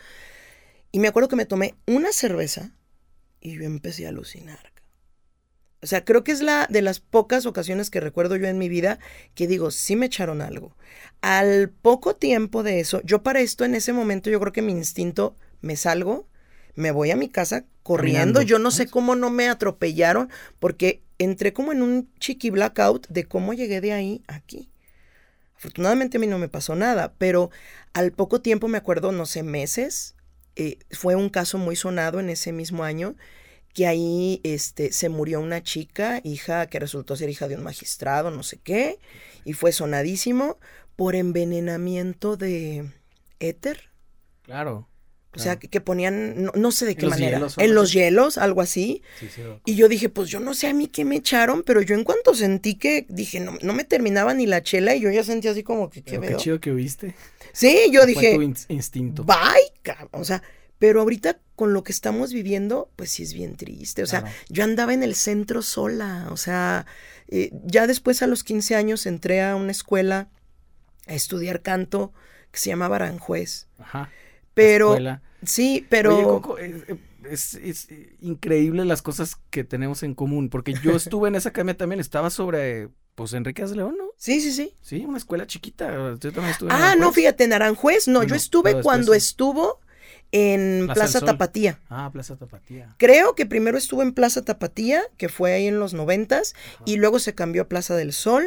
Y me acuerdo que me tomé una cerveza y yo empecé a alucinar. O sea, creo que es la de las pocas ocasiones que recuerdo yo en mi vida que digo, sí me echaron algo. Al poco tiempo de eso, yo para esto en ese momento yo creo que mi instinto me salgo, me voy a mi casa corriendo. Yo no sé cómo no me atropellaron porque entré como en un chiqui blackout de cómo llegué de ahí aquí. Afortunadamente a mí no me pasó nada, pero al poco tiempo me acuerdo, no sé, meses, eh, fue un caso muy sonado en ese mismo año que ahí este, se murió una chica, hija que resultó ser hija de un magistrado, no sé qué, y fue sonadísimo por envenenamiento de éter. Claro. O sea, que, ponían, no, sé de qué manera, en los hielos, algo así. y yo dije, pues yo no sé a mí qué me echaron, pero yo en cuanto sentí que, dije, no, no me terminaba ni la chela y yo ya sentí así como que, ¿qué Qué chido que viste. Sí, yo dije. tu instinto. Bye, o sea, pero ahorita con lo que estamos viviendo, pues sí es bien triste. O sea, yo andaba en el centro sola. O sea, eh, ya después a los 15 años entré a una escuela a estudiar canto que se llamaba Aranjuez. Ajá. Pero. Sí, pero. Es, increíble las cosas que tenemos en común. Porque yo <laughs> estuve en esa academia también, estaba sobre. Pues Enrique de León, ¿no? Sí, sí, sí. Sí, una escuela chiquita. Yo también estuve ah, no, fíjate, en Aranjuez. No, yo estuve cuando estuvo en Plaza, Tapatía. Ah, Plaza Tapatía. Creo que primero estuvo en Plaza Tapatía, que fue ahí en los noventas, y luego se cambió a Plaza del Sol.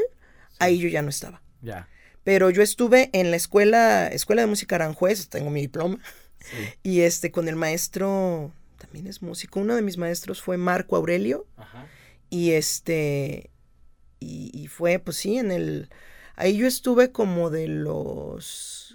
Ahí yo ya no estaba. Ya. Pero yo estuve en la escuela, Escuela de Música Aranjuez, tengo mi diploma. Y este, con el maestro, también es músico. Uno de mis maestros fue Marco Aurelio. Ajá. Y este, y, y fue, pues sí, en el, ahí yo estuve como de los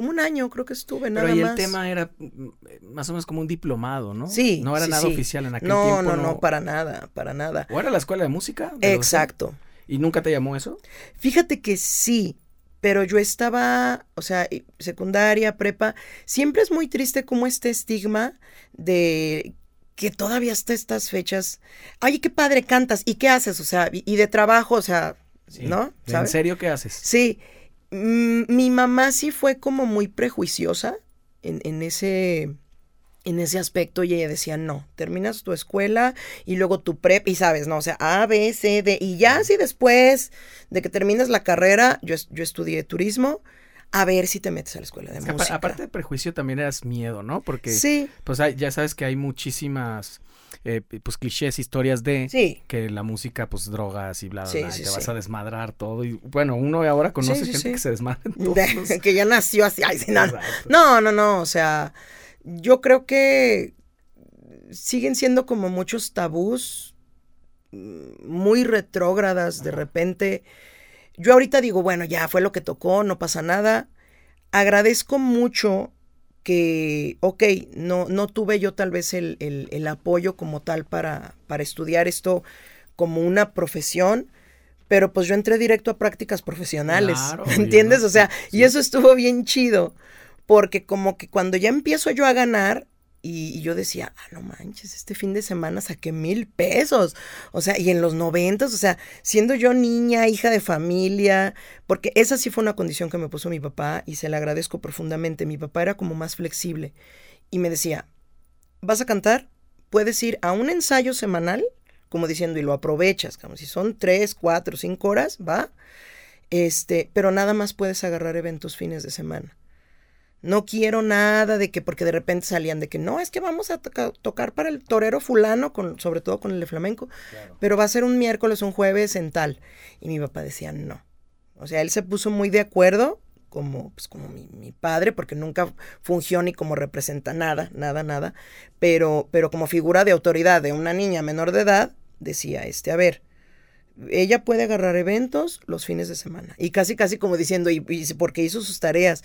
como un año creo que estuve, nada Pero ahí el tema era mm, más o menos como un diplomado, ¿no? Sí. No era nada oficial en aquel no, tiempo. No, no, no, para nada, para nada. ¿O era la escuela de música? Exacto. ¿Y nunca te llamó eso? Fíjate que sí, pero yo estaba, o sea, secundaria, prepa, siempre es muy triste como este estigma de que todavía hasta estas fechas, ay, qué padre cantas, ¿y qué haces? O sea, y, de trabajo, o sea, ¿no? ¿En serio qué haces? Sí, mi mamá sí fue como muy prejuiciosa en, ese en ese aspecto y ella decía, no, terminas tu escuela y luego tu prep y sabes, no, o sea, A, B, C, D y ya si después de que terminas la carrera, yo, yo estudié turismo, a ver si te metes a la escuela de música. Aparte de prejuicio también eras miedo, ¿no? Porque sí. pues ya sabes que hay muchísimas eh, pues clichés, historias de que la música, pues drogas y bla, bla, bla, y te vas a desmadrar todo. Y bueno, uno ahora conoce gente que se desmadra <laughs> <laughs> que ya nació así. Ay, no, no, no, o sea, yo creo que siguen siendo como muchos tabús mm, muy retrógradas de repente. Yo ahorita digo, bueno, ya fue lo que tocó, no pasa nada. Agradezco mucho que, ok, no, no tuve yo tal vez el, el, apoyo como tal para, para estudiar esto como una profesión, pero pues yo entré directo a prácticas profesionales, ¿me <laughs> entiendes? O sea, y eso estuvo bien chido, porque como que cuando ya empiezo yo a ganar, y, yo decía, ah, no manches, este fin de semana saqué mil pesos. O sea, y en los noventas, o sea, siendo yo niña, hija de familia, porque esa sí fue una condición que me puso mi papá y se la agradezco profundamente. Mi papá era como más flexible y me decía, ¿vas a cantar? puedes ir a un ensayo semanal, como diciendo, y lo aprovechas, como si son tres, cuatro, cinco horas, va. Este, pero nada más puedes agarrar eventos fines de semana. No quiero nada de que, porque de repente salían de que no, es que vamos a tocar para el torero fulano, con, sobre todo con el de flamenco, pero va a ser un miércoles, un jueves en tal. Y mi papá decía no. O sea, él se puso muy de acuerdo como, pues, como mi, mi, padre, porque nunca fungió ni como representa nada, nada, nada, pero, pero como figura de autoridad de una niña menor de edad, decía, este, a ver, ella puede agarrar eventos los fines de semana. Y casi, casi como diciendo, y, porque hizo sus tareas.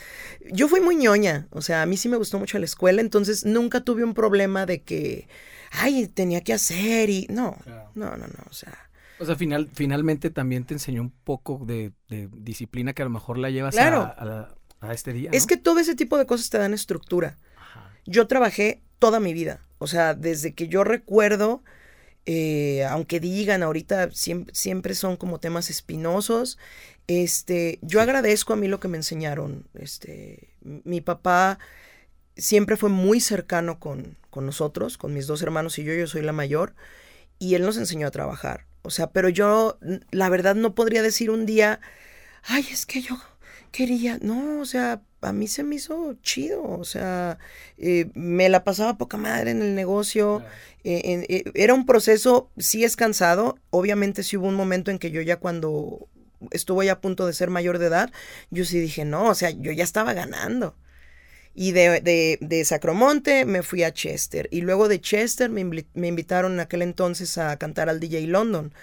Yo fui muy ñoña, o sea, a mí sí me gustó mucho la escuela, entonces nunca tuve un problema de que, ay, tenía que hacer y... No, no, no, no, o sea... O sea, final, finalmente también te enseñó un poco de, disciplina que a lo mejor la llevas a, este día. Es que todo ese tipo de cosas te dan estructura. Yo trabajé toda mi vida, o sea, desde que yo recuerdo eh, aunque digan ahorita siempre, siempre, son como temas espinosos, este, yo agradezco a mí lo que me enseñaron. Este, mi papá siempre fue muy cercano con, con nosotros, con mis dos hermanos y yo, yo soy la mayor, y él nos enseñó a trabajar. O sea, pero yo, la verdad, no podría decir un día, ay, es que yo quería, no, o sea, a mí se me hizo chido, o sea, eh, me la pasaba poca madre en el negocio, eh, eh, era un proceso, sí es cansado, obviamente sí hubo un momento en que yo ya cuando estuvo ya a punto de ser mayor de edad, yo sí dije, no, o sea, yo ya estaba ganando. Y de, de, de Sacromonte me fui a Chester. Y luego de Chester me, me, invitaron en aquel entonces a cantar al DJ London.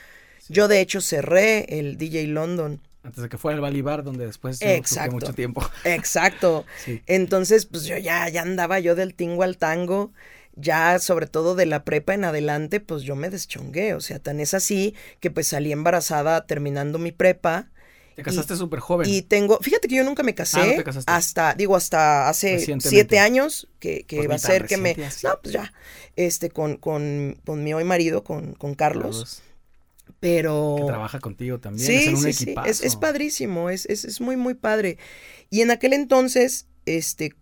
Yo de hecho cerré el DJ London antes de que fuera el Balibar, donde después Exacto. mucho tiempo. Exacto. <laughs> Entonces, pues yo ya, ya andaba yo del tingo al tango. Ya, sobre todo de la prepa en adelante, pues yo me deschongué. O sea, tan es así que pues salí embarazada terminando mi prepa. Te casaste súper joven. Y tengo, fíjate que yo nunca me casé. Ah, hasta, digo, hasta hace siete años, que, que pues va a ser que me. No, pues ya. Este, con, con, con mi hoy marido, con, con Carlos pero... Que trabaja contigo también. Sí, es un sí, Es, es, padrísimo, es, es, es, muy, muy padre. Y en aquel entonces, este,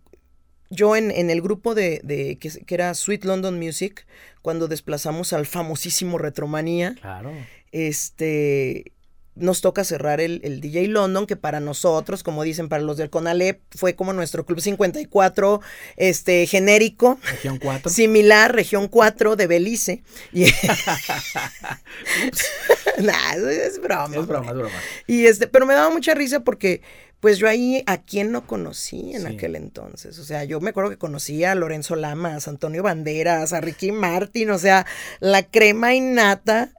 yo en, en el grupo de, de que, que, era Sweet London Music, cuando desplazamos al famosísimo Retromanía, claro. este, nos toca cerrar el, el, DJ London, que para nosotros, como dicen para los del Conalep, fue como nuestro Club 54, este, genérico. Región 4. <laughs> Similar, Región 4 de Belice. Y... <laughs> <laughs> nah, es broma. Es broma, es broma. Y este, pero me daba mucha risa porque, pues yo ahí, ¿a quién no conocí en aquel entonces? O sea, yo me acuerdo que conocía a Lorenzo Lamas, a Antonio Banderas, a Ricky Martin, o sea, la crema innata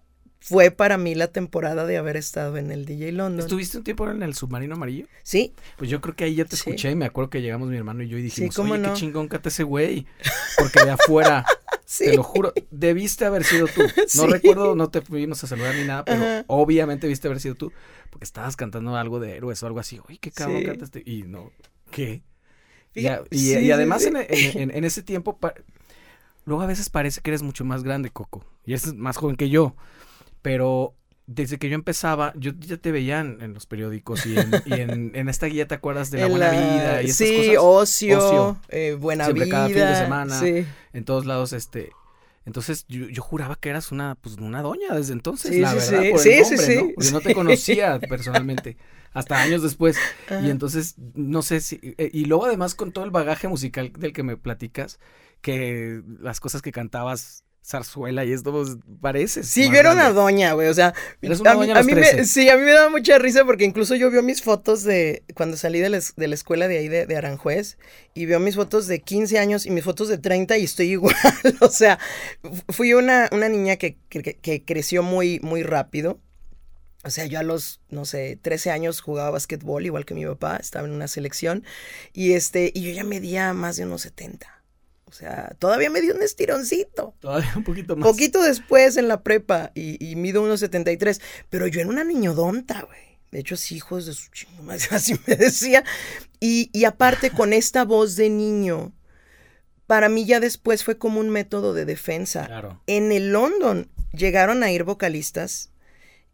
fue para mí la temporada de haber estado en el DJ London. ¿Estuviste un tiempo en el submarino amarillo? Sí. Pues yo creo que ahí ya te escuché y me acuerdo que llegamos mi hermano y yo y dijimos, sí, oye, qué chingón cate ese güey. Porque de afuera, <laughs> te lo juro, debiste haber sido tú. <laughs> No recuerdo, no te fuimos a saludar ni nada, pero obviamente debiste haber sido tú. Porque estabas cantando algo de héroes o algo así. Oye, qué cabrón cantaste. Y no, ¿qué? y, y, además en, en, ese tiempo, luego a veces parece que eres mucho más grande, Coco. Y eres más joven que yo. Pero desde que yo empezaba, yo ya te veía en, los periódicos y, en, <laughs> en, esta guía te acuerdas de la buena vida y esas sí, ocio, eh, buena Siempre vida. cada fin de semana, en todos lados, este... Entonces yo, yo, juraba que eras una, pues, una doña desde entonces, la verdad, sí, por el nombre, ¿no? Porque no te conocía personalmente <laughs> hasta años después. Y entonces, no sé si, eh, y luego además con todo el bagaje musical del que me platicas, que las cosas que cantabas zarzuela y esto pues, parece. Sí, yo era una doña, güey, o sea, a, mí, me, sí, a mí me daba mucha risa porque incluso yo vio mis fotos de cuando salí de la, de la escuela de ahí de, Aranjuez y vio mis fotos de 15 años y mis fotos de 30 y estoy <laughs> igual, o sea, fui una, una niña que, que, creció muy, muy rápido. O sea, yo a los, no sé, 13 años jugaba básquetbol, igual que mi papá, estaba en una selección, y este, y yo ya medía más de unos 70. O sea, todavía me dio un estironcito. Todavía un poquito más. Poquito después en la prepa y, y mido unos 73. Pero yo era una niñodonta, güey. De hecho, hijos de su chingo, <laughs> así me decía. Y, y aparte, con esta voz de niño, para mí ya después fue como un método de defensa. Claro. En el London llegaron a ir vocalistas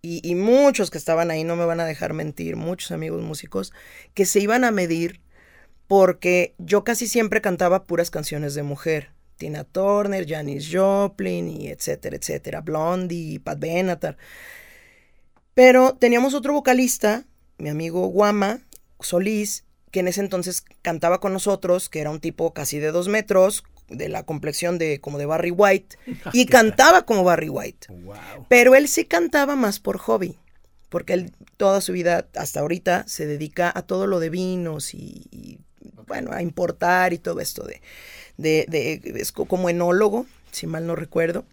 y, y, muchos que estaban ahí, no me van a dejar mentir, muchos amigos músicos, que se iban a medir porque yo casi siempre cantaba puras canciones de mujer. Tina Turner, Janis Joplin y etcétera, etcétera, Blondie, Pat Benatar. Pero teníamos otro vocalista, mi amigo Guama Solís, que en ese entonces cantaba con nosotros, que era un tipo casi de dos metros, de la complexión de como de Barry White, <laughs> y cantaba como Barry White. Pero él sí cantaba más por hobby, porque él toda su vida hasta ahorita se dedica a todo lo de vinos y, bueno, a importar y todo esto de, de, es como enólogo, si mal no recuerdo.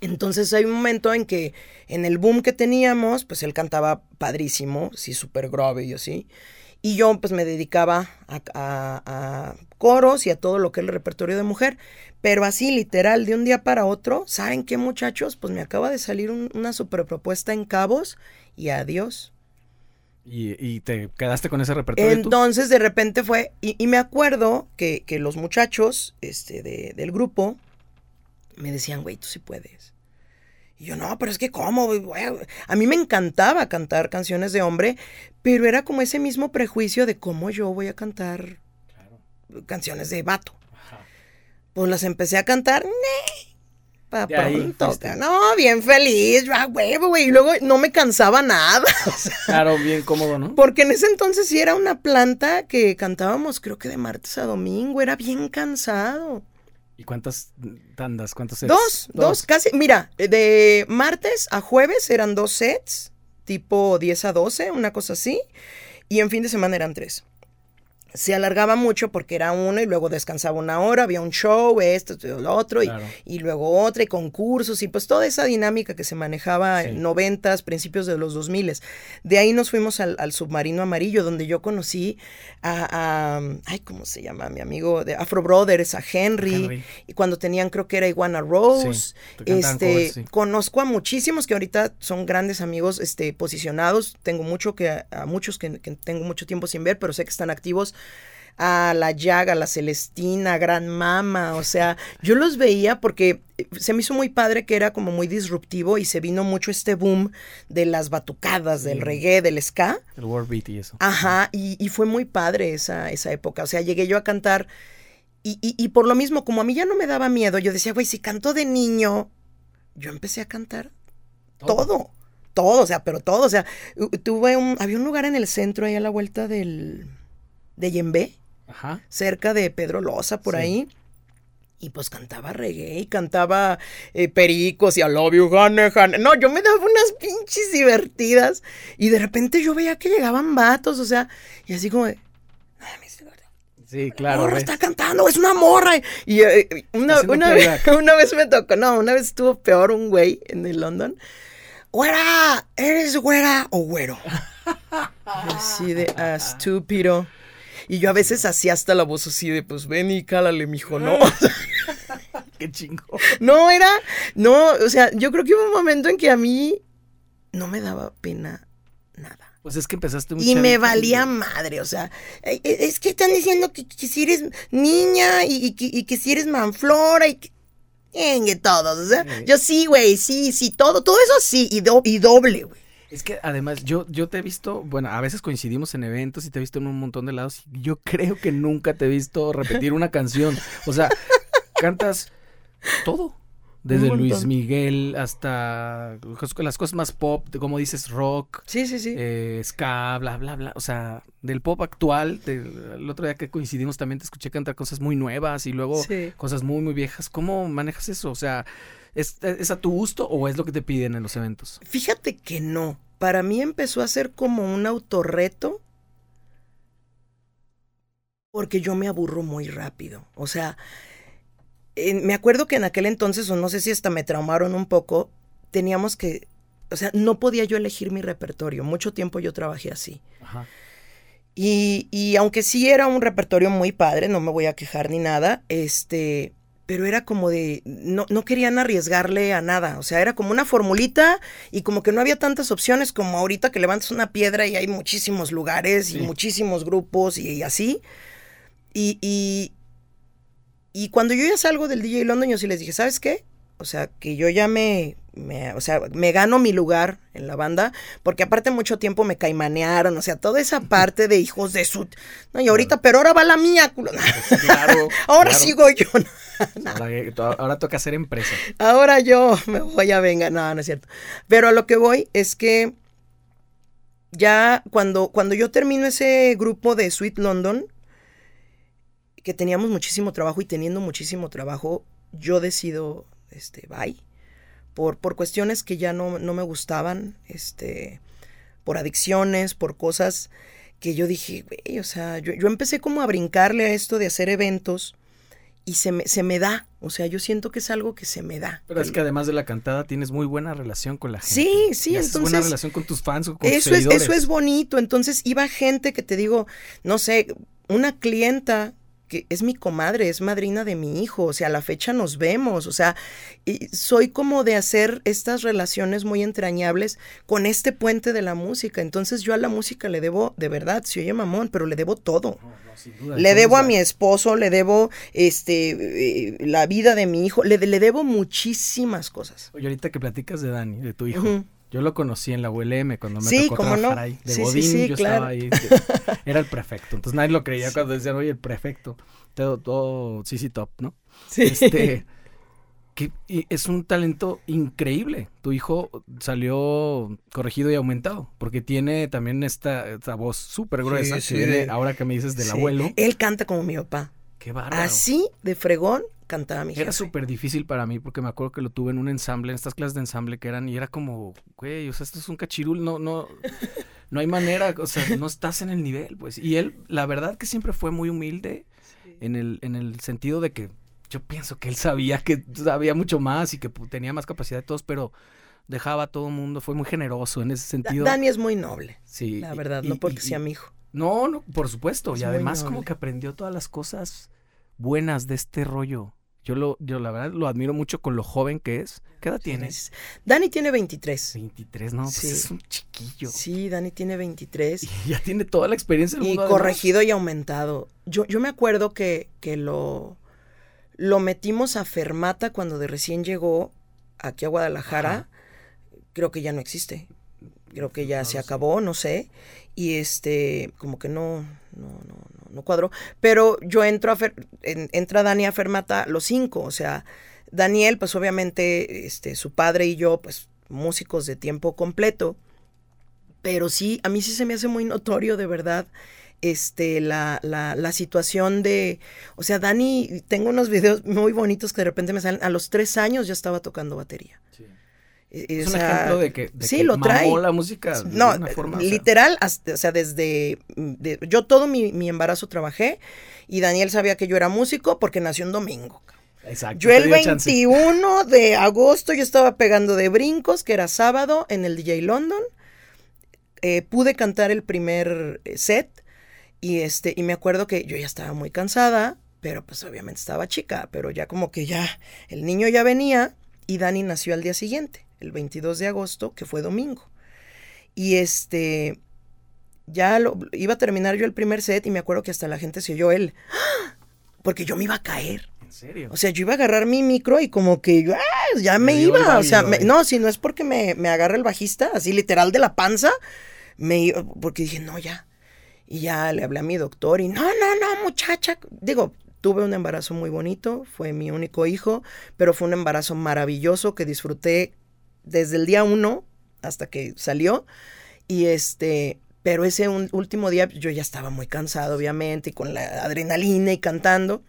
Entonces hay un momento en que en el boom que teníamos, pues él cantaba padrísimo, sí, súper grave y así. Y yo pues me dedicaba a, coros y a todo lo que es el repertorio de mujer. Pero así, literal, de un día para otro, ¿saben qué muchachos? Pues me acaba de salir una super propuesta en Cabos y adiós. ¿Y, te quedaste con ese repertorio? Entonces de repente fue, y, me acuerdo que, los muchachos este, del grupo me decían, güey, tú sí puedes. Y yo, no, pero es que cómo, a mí me encantaba cantar canciones de hombre, pero era como ese mismo prejuicio de cómo yo voy a cantar canciones de vato. Pues las empecé a cantar, para pronto. No, bien feliz, huevo, güey. Y luego no me cansaba nada. <laughs> claro, bien cómodo, ¿no? Porque en ese entonces sí era una planta que cantábamos, creo que de martes a domingo, era bien cansado. ¿Y cuántas tandas? ¿Cuántos sets? Dos, dos, casi. Mira, de martes a jueves eran dos sets, tipo 10 a 12, una cosa así. Y en fin de semana eran tres se alargaba mucho porque era uno y luego descansaba una hora, había un show, esto, lo otro, y, luego otra, y concursos, y pues toda esa dinámica que se manejaba en noventas, principios de los dos miles. De ahí nos fuimos al, submarino amarillo, donde yo conocí a, ay, ¿cómo se llama? Mi amigo de Afro Brothers, a Henry, y cuando tenían, creo que era Iguana Rose, este, conozco a muchísimos que ahorita son grandes amigos, este, posicionados, tengo mucho que, a muchos que tengo mucho tiempo sin ver, pero sé que están activos a la Llaga, a la Celestina, Gran Mama, o sea, yo los veía porque eh, se me hizo muy padre que era como muy disruptivo y se vino mucho este boom de las batucadas, del reggae, del ska. El world beat y eso. Ajá, y, fue muy padre esa, esa época, o sea, llegué yo a cantar y, y, por lo mismo, como a mí ya no me daba miedo, yo decía, güey, si canto de niño, yo empecé a cantar todo. todo. o sea, pero todo, o sea, tuve un, había un lugar en el centro ahí a la vuelta del, de Yembe, cerca de Pedro Loza, por ahí. Y pues cantaba reggae y cantaba eh, pericos y I love you, Hane, No, yo me daba unas pinches divertidas. Y de repente yo veía que llegaban vatos, o sea, y así como de. Sí, claro. Morra está cantando, es una morra. Y eh, una, una, vez, <laughs> una, vez, me tocó, no, una vez estuvo peor un güey en el London. ¡Güera! ¿Eres güera o güero? <laughs> así de estúpido. Y yo a veces hacía hasta la voz así de, pues ven y cálale, mijo, ¿no? <laughs> Qué chingo. No, era, no, o sea, yo creo que hubo un momento en que a mí no me daba pena nada. Pues es que empezaste muy Y me valía madre, o sea, e, e, es que están diciendo que, si eres niña y, que, si eres manflora y que... todos, o sea, yo sí, güey, sí, sí, todo, todo eso sí, y, y doble, güey. Es que además yo, yo te he visto, bueno, a veces coincidimos en eventos y te he visto en un montón de lados. Y yo <laughs> creo que nunca te he visto repetir una canción. O sea, <laughs> cantas todo. Desde Luis Miguel hasta las cosas más pop, como dices, rock. Sí, sí, sí. Eh, ska, bla, bla, bla. O sea, del pop actual. el otro día que coincidimos también te escuché cantar cosas muy nuevas y luego cosas muy, muy viejas. ¿Cómo manejas eso? O sea, ¿es, ¿es a tu gusto o es lo que te piden en los eventos? Fíjate que no para mí empezó a ser como un autorreto porque yo me aburro muy rápido. O sea, me acuerdo que en aquel entonces, o no sé si hasta me traumaron un poco, teníamos que, o sea, no podía yo elegir mi repertorio. Mucho tiempo yo trabajé así. Y, y aunque sí era un repertorio muy padre, no me voy a quejar ni nada, este, pero era como de, no, no querían arriesgarle a nada, o sea, era como una formulita y como que no había tantas opciones como ahorita que levantas una piedra y hay muchísimos lugares y muchísimos grupos y, así. Y, y, y, cuando yo ya salgo del DJ London, yo sí les dije, ¿sabes qué? O sea, que yo ya me me, o sea, me gano mi lugar en la banda, porque aparte mucho tiempo me caimanearon, o sea, toda esa parte de hijos de su... No, y ahorita, pero ahora va la mía, culo. Claro, <laughs> ahora sigo yo. ahora, toca hacer empresa. Ahora yo me voy a venga, no, no es cierto. Pero a lo que voy es que ya cuando, cuando yo termino ese grupo de Sweet London, que teníamos muchísimo trabajo y teniendo muchísimo trabajo, yo decido, este, bye por, por cuestiones que ya no, no me gustaban, este, por adicciones, por cosas que yo dije, güey, o sea, yo, yo, empecé como a brincarle a esto de hacer eventos y se me, se me da, o sea, yo siento que es algo que se me da. Pero es que además de la cantada tienes muy buena relación con la gente. Sí, sí, entonces. buena relación con tus fans o con eso tus es, Eso es bonito, entonces iba gente que te digo, no sé, una clienta que es mi comadre, es madrina de mi hijo, o sea, a la fecha nos vemos, o sea, y soy como de hacer estas relaciones muy entrañables con este puente de la música, entonces yo a la música le debo, de verdad, si oye mamón, pero le debo todo. le debo a mi esposo, le debo este eh, la vida de mi hijo, le, le, debo muchísimas cosas. Oye, ahorita que platicas de Dani, de tu hijo, yo lo conocí en la ULM cuando me sí, tocó trabajar ahí. De sí, Godín, sí, yo claro. estaba ahí. <laughs> Era el prefecto. Entonces nadie lo creía cuando decían, oye, el prefecto. Todo, todo sí, sí, top, ¿no? Sí. Este, <laughs> que es un talento increíble. Tu hijo salió corregido y aumentado, porque tiene también esta, esta voz súper gruesa. Que viene, ahora que me dices del abuelo. Él canta como mi papá. Qué bárbaro. Así de fregón cantaba mi Era súper difícil para mí porque me acuerdo que lo tuve en un ensamble, en estas clases de ensamble que eran, y era como, güey, o sea, esto es un cachirul, no, no, <laughs> no hay manera, o sea, no estás en el nivel, pues. Y él, la verdad que siempre fue muy humilde en el, en el sentido de que yo pienso que él sabía que sabía mucho más y que tenía más capacidad de todos, pero dejaba a todo el mundo, fue muy generoso en ese sentido. Dani es muy noble. Sí. La verdad, y, no porque y, sea mi hijo. No, no, por supuesto. Es y además como que aprendió todas las cosas buenas de este rollo. Yo lo, yo la verdad lo admiro mucho con lo joven que es. ¿Qué edad tienes? Dani tiene 23. 23, no, pues Sí. es un chiquillo. Sí, Dani tiene 23. <laughs> Y ya tiene toda la experiencia del Y mundo. además. corregido y aumentado. Yo, yo me acuerdo que, que lo, lo metimos a Fermata cuando de recién llegó aquí a Guadalajara. Ajá. Creo que ya no existe. Creo que ya No se sé. acabó, no sé. Y este, como que no, no, no, no, no cuadró. Pero yo entro a Fer- en- entra Dani a Fermata los cinco. O sea, Daniel, pues obviamente, este, su padre y yo, pues, músicos de tiempo completo. Pero sí, a mí sí se me hace muy notorio, de verdad, este, la, la, la situación de, o sea, Dani, tengo unos videos muy bonitos que de repente me salen, a los tres años ya estaba tocando batería. Es un ejemplo de que, de sí, que lo trae. la música de No, forma. o sea, literal, hasta- o sea, desde, de- yo todo mi, mi embarazo trabajé y Daniel sabía que yo era músico porque nació un domingo. exacto, Yo el dio chance. 21 de agosto yo estaba pegando de brincos, que era sábado, en el DJ London. Eh, pude cantar el primer eh, set y, este, y me acuerdo que yo ya estaba muy cansada, pero pues obviamente estaba chica, pero ya como que ya el niño ya venía y Dani nació al día siguiente, el 22 de agosto, que fue domingo. Y este, ya lo, iba a terminar yo el primer set y me acuerdo que hasta la gente se oyó él, ¡Ah! porque yo me iba a caer. ¿En serio? O sea, yo iba a agarrar mi micro y como que yo, ¡ah! ya me iba. O sea, me- no, si no es porque me, me agarra el bajista, así literal de la panza, me iba, porque dije, no, ya. Y ya le hablé a mi doctor y, no, no, no, muchacha. Digo, tuve un embarazo muy bonito, fue mi único hijo, pero fue un embarazo maravilloso que disfruté desde el día uno hasta que salió. Y este, pero ese un- último día yo ya estaba muy cansado, obviamente, y con la adrenalina y cantando.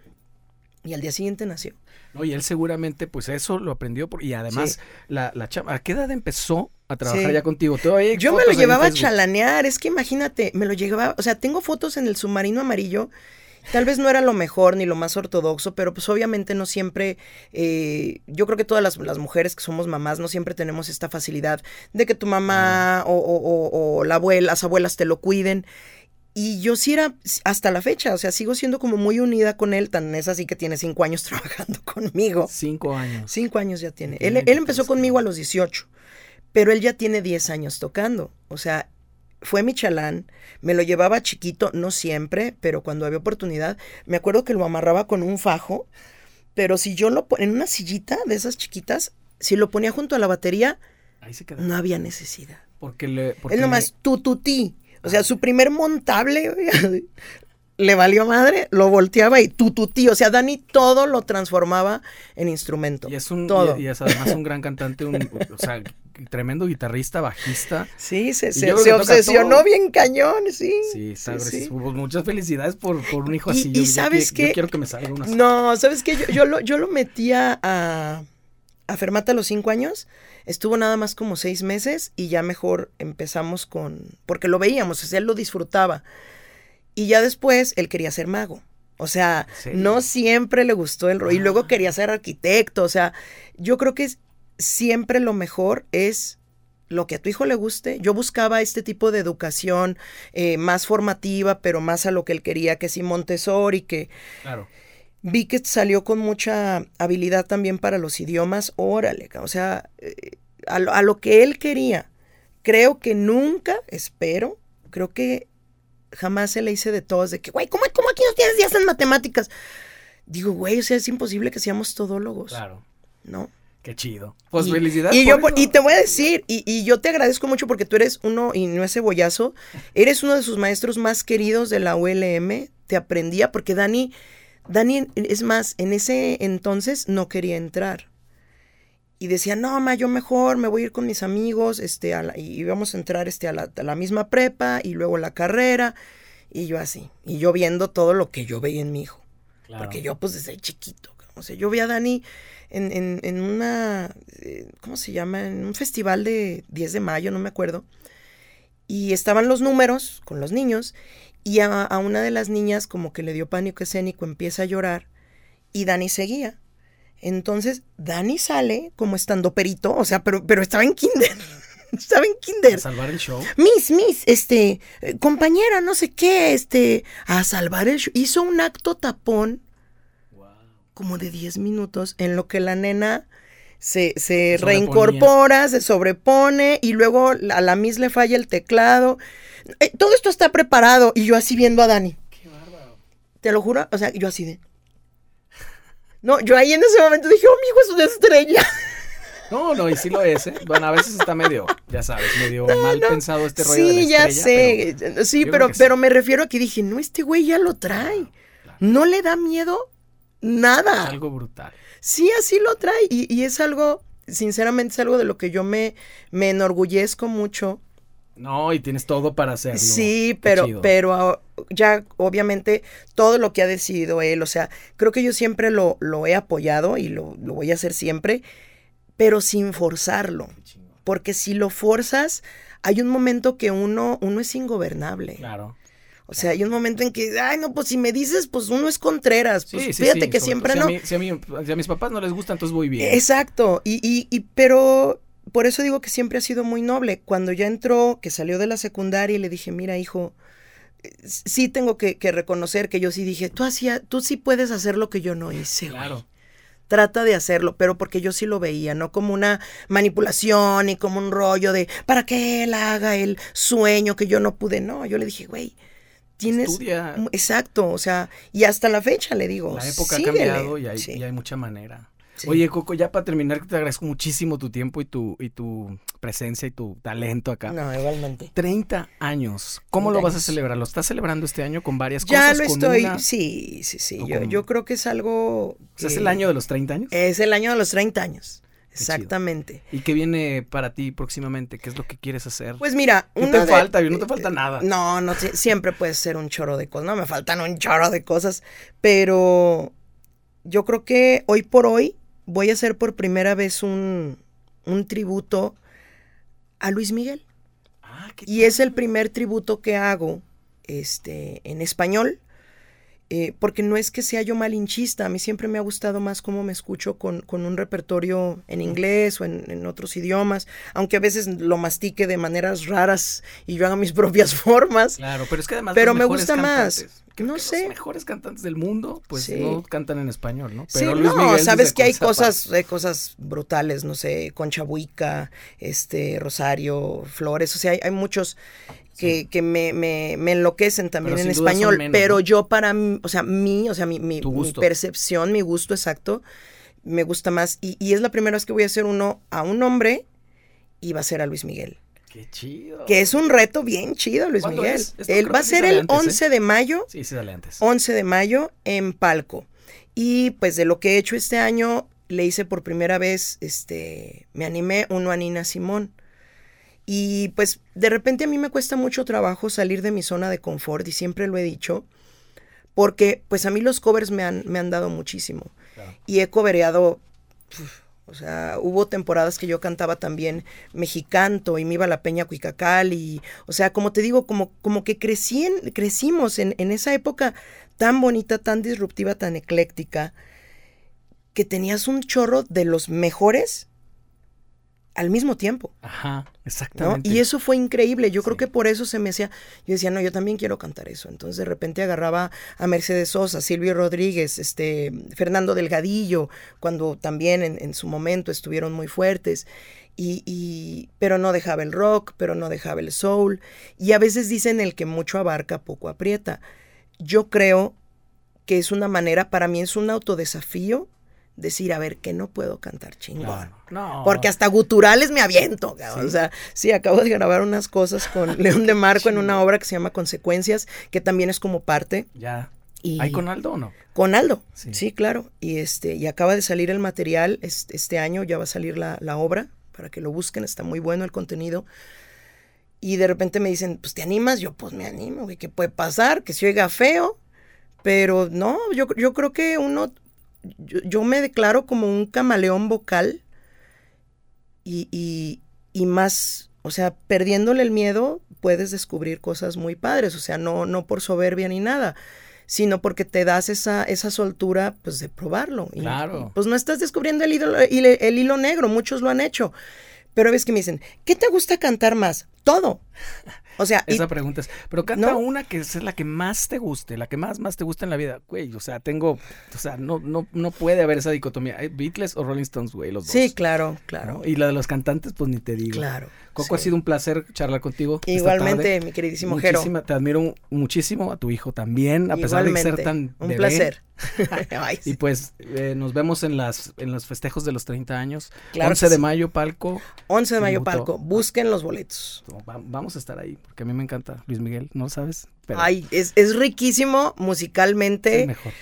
Y al día siguiente nació. No, y él seguramente, pues eso lo aprendió. Por, y además, Sí. la, la chama, ¿a qué edad empezó a trabajar Sí. ya contigo? Yo me lo llevaba a chalanear, es que imagínate, me lo llevaba, o sea, tengo fotos en el submarino amarillo, tal vez no era lo mejor ni lo más ortodoxo, pero pues obviamente no siempre, eh, yo creo que todas las, las mujeres que somos mamás no siempre tenemos esta facilidad de que tu mamá o, o- o- o la abuela, las abuelas te lo cuiden. Y yo sí era hasta la fecha, o sea, sigo siendo como muy unida con él, tan es así que tiene cinco años <laughs> trabajando conmigo. Cinco años. Cinco años ya tiene. Él, él empezó conmigo a los 18, pero él ya tiene 10 años tocando. O sea, fue mi chalán, me lo llevaba chiquito, no siempre, pero cuando había oportunidad, me acuerdo que lo amarraba con un fajo, pero si yo lo ponía en una sillita de esas chiquitas, si lo ponía junto a la batería, no había necesidad. Porque le. es nomás tututí. O sea, su primer montable <laughs> le valió madre, lo volteaba y tututí. O sea, Dani todo lo transformaba en instrumento. Y es un. todo. Y, es además un <laughs> gran cantante, un, o sea, tremendo guitarrista, bajista. Sí, se, se, obsesionó bien cañón, sí. Sí, sabes. Muchas felicidades por, por un hijo así. Y, sabes que. Yo quiero que me salga una. No, sabes que yo, yo, lo, yo lo metía a, a Fermata a los cinco años. Estuvo nada más como seis meses y ya mejor empezamos con. Porque lo veíamos, o sea, él lo disfrutaba. Y ya después él quería ser mago. O sea, no siempre le gustó el rollo. Y luego ah. quería ser arquitecto. O sea, yo creo que siempre lo mejor es lo que a tu hijo le guste. Yo buscaba este tipo de educación eh, más formativa, pero más a lo que él quería, que sí Montessori, que... Claro. Vi que salió con mucha habilidad también para los idiomas. Órale, o sea, eh, a, a lo que él quería. Creo que nunca, espero, creo que jamás se le hice de todos, de que, güey, ¿cómo, ¿cómo, aquí no tienes días en matemáticas? Digo, güey, o sea, es imposible que seamos todólogos. Claro. ¿No? Qué chido. Pues felicidades. Y, yo, y te voy a decir, y, y, yo te agradezco mucho porque tú eres uno, y no es cebollazo, eres uno de sus maestros más queridos de la ULM. Te aprendía porque Dani, Dani, es más, en ese entonces no quería entrar. Y decía, no, ma, yo mejor me voy a ir con mis amigos, este, a y vamos a entrar este, a, la, a la misma prepa y luego la carrera. Y yo así, y yo viendo todo lo que yo veía en mi hijo. Porque yo, pues, desde chiquito, o sea, yo vi a Dani en, en, una, eh, ¿cómo se llama? En un festival de 10 de mayo, no me acuerdo. Y estaban los números con los niños y a, una de las niñas como que le dio pánico escénico, empieza a llorar y Dani seguía. Entonces, Dani sale como estando perito, o sea, pero, pero estaba en kinder. <laughs> estaba en kinder. A salvar el show. Miss, Miss, este, eh, compañera, no sé qué, este, a salvar el show. Hizo un acto tapón como de 10 minutos en lo que la nena se, se reincorpora, se sobrepone y luego a la Miss le falla el teclado. Eh, todo esto está preparado y yo así viendo a Dani. Qué bárbaro. Te lo juro, o sea, yo así de... No, yo ahí en ese momento dije, oh, mi hijo es una estrella. <laughs> No, no, y sí lo es, ¿eh? Bueno, a veces está medio, ya sabes, medio mal pensado este rollo. Sí, ya sé. sí, pero, pero me refiero a que dije, no, este güey ya lo trae. No le da miedo nada. algo brutal. Sí, así lo trae. Y, es algo, sinceramente, es algo de lo que yo me, me enorgullezco mucho. No, y tienes todo para hacerlo. Sí, pero, pero ya obviamente todo lo que ha decidido él, o sea, creo que yo siempre lo, lo he apoyado y lo, lo voy a hacer siempre, pero sin forzarlo. Porque si lo forzas, hay un momento que uno, uno es ingobernable. Claro. O sea, hay un momento en que, ay, no, pues si me dices, pues uno es Contreras. Pues fíjate que siempre no. Si a, mis papás no les gusta, entonces voy bien. Exacto. Y, y, y, pero por eso digo que siempre ha sido muy noble. Cuando ya entró, que salió de la secundaria y le dije, mira, hijo, sí tengo que, reconocer que yo sí dije, tú hacía, tú sí puedes hacer lo que yo no hice. Claro. Trata de hacerlo, pero porque yo sí lo veía, no como una manipulación y como un rollo de para que él haga el sueño que yo no pude. No, yo le dije, güey, tienes... Estudia. Exacto, o sea, y hasta la fecha le digo. La época ha cambiado y hay, mucha manera. Oye, Coco, ya para terminar, te agradezco muchísimo tu tiempo y tu, y tu presencia y tu talento acá. No, igualmente. 30 años. ¿Cómo lo vas a celebrar? ¿Lo estás celebrando este año con varias ya cosas? Ya lo estoy, sí, sí, sí. Yo, yo, creo que es algo... ¿Es el año de los 30 años? Es el año de los 30 años. Exactamente. ¿Y qué viene para ti próximamente? ¿Qué es lo que quieres hacer? Pues mira, ¿qué te falta? No te falta nada. No, no, siempre puedes ser un choro de cosas. No, me faltan un choro de cosas, pero yo creo que hoy por hoy voy a hacer por primera vez un, un tributo a Luis Miguel. Ah, ¿qué y es el primer tributo que hago este, en español eh, porque no es que sea yo malinchista, a mí siempre me ha gustado más cómo me escucho con, con un repertorio en inglés o en, en, otros idiomas, aunque a veces lo mastique de maneras raras y yo haga mis <laughs> propias formas. Claro, pero es que además... Pero me gusta más. No sé. Los mejores cantantes del mundo, pues no cantan en español, ¿no? Pero sí, no, sabes que hay cosas, hay cosas brutales, no sé, Concha Buica, este, Rosario, Flores, o sea, hay, hay muchos que, que me, me, me, enloquecen también en español, pero yo para mí, o sea, mí, o sea, mi, mi, mi, percepción, mi gusto exacto, me gusta más. Y, y, es la primera vez que voy a hacer uno a un hombre y va a ser a Luis Miguel. Qué chido. Que es un reto bien chido, Luis Miguel. Él va a ser el 11 ¿eh? de mayo. Sí, sí, dale antes. 11 de mayo en Palco. Y pues de lo que he hecho este año, le hice por primera vez, este, me animé uno a Nina Simón. Y pues de repente a mí me cuesta mucho trabajo salir de mi zona de confort y siempre lo he dicho, porque pues a mí los covers me han, me han dado muchísimo. Y he covereado, o sea, hubo temporadas que yo cantaba también mexicanto y me iba la Peña Cuicacal y, o sea, como te digo, como, como que crecí crecimos en, en esa época tan bonita, tan disruptiva, tan ecléctica, que tenías un chorro de los mejores al mismo tiempo. Ajá, exactamente. Y eso fue increíble. Yo creo que por eso se me hacía, yo decía, no, yo también quiero cantar eso. Entonces de repente agarraba a Mercedes Sosa, Silvio Rodríguez, este, Fernando Delgadillo, cuando también en, su momento estuvieron muy fuertes. Y, y, pero no dejaba el rock, pero no dejaba el soul. Y a veces dicen el que mucho abarca, poco aprieta. Yo creo que es una manera, para mí es un autodesafío decir, a ver, que no puedo cantar chingón. No, Porque hasta guturales me aviento. O sea, sí, acabo de grabar unas cosas con <laughs> León de Marco en una obra que se llama Consecuencias, que también es como parte. Ya. Y ¿Hay con Aldo o no? Con Aldo, sí. claro. Y este, y acaba de salir el material, este, este año ya va a salir la, la, obra, para que lo busquen, está muy bueno el contenido. Y de repente me dicen, pues te animas, yo pues me animo, güey, ¿qué puede pasar? Que se oiga feo, pero no, yo, yo creo que uno, yo, me declaro como un camaleón vocal y, y, y, más, o sea, perdiéndole el miedo puedes descubrir cosas muy padres, o sea, no, no por soberbia ni nada, sino porque te das esa, esa soltura pues de probarlo. Claro. pues no estás descubriendo el el hilo negro, muchos lo han hecho. Pero ves que me dicen, ¿qué te gusta cantar más? Todo. O sea, esa pregunta es, pero canta una que es la que más te guste, la que más más te gusta en la vida, güey, o sea, tengo, o sea, no no no puede haber esa dicotomía, Beatles o Rolling Stones, güey, los dos. Sí, claro, claro. Y la de los cantantes pues ni te digo. Claro. Coco, ha sido un placer charlar contigo. Igualmente, mi queridísimo Jero. Te admiro muchísimo, a tu hijo también, a pesar de ser tan Un placer. <laughs> y pues eh, nos vemos en las en los festejos de los 30 años. 11 de mayo, palco. 11 de mayo, palco. Busquen los boletos. vamos a estar ahí, porque a mí me encanta Luis Miguel, ¿no sabes? Ay, es, es riquísimo musicalmente. Es mejor.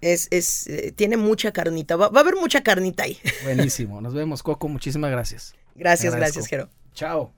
Es, es, eh, tiene mucha carnita. Va, va, a haber mucha carnita ahí. <laughs> Buenísimo. Nos vemos, Coco. Muchísimas gracias. Gracias, gracias, Jero. Chao.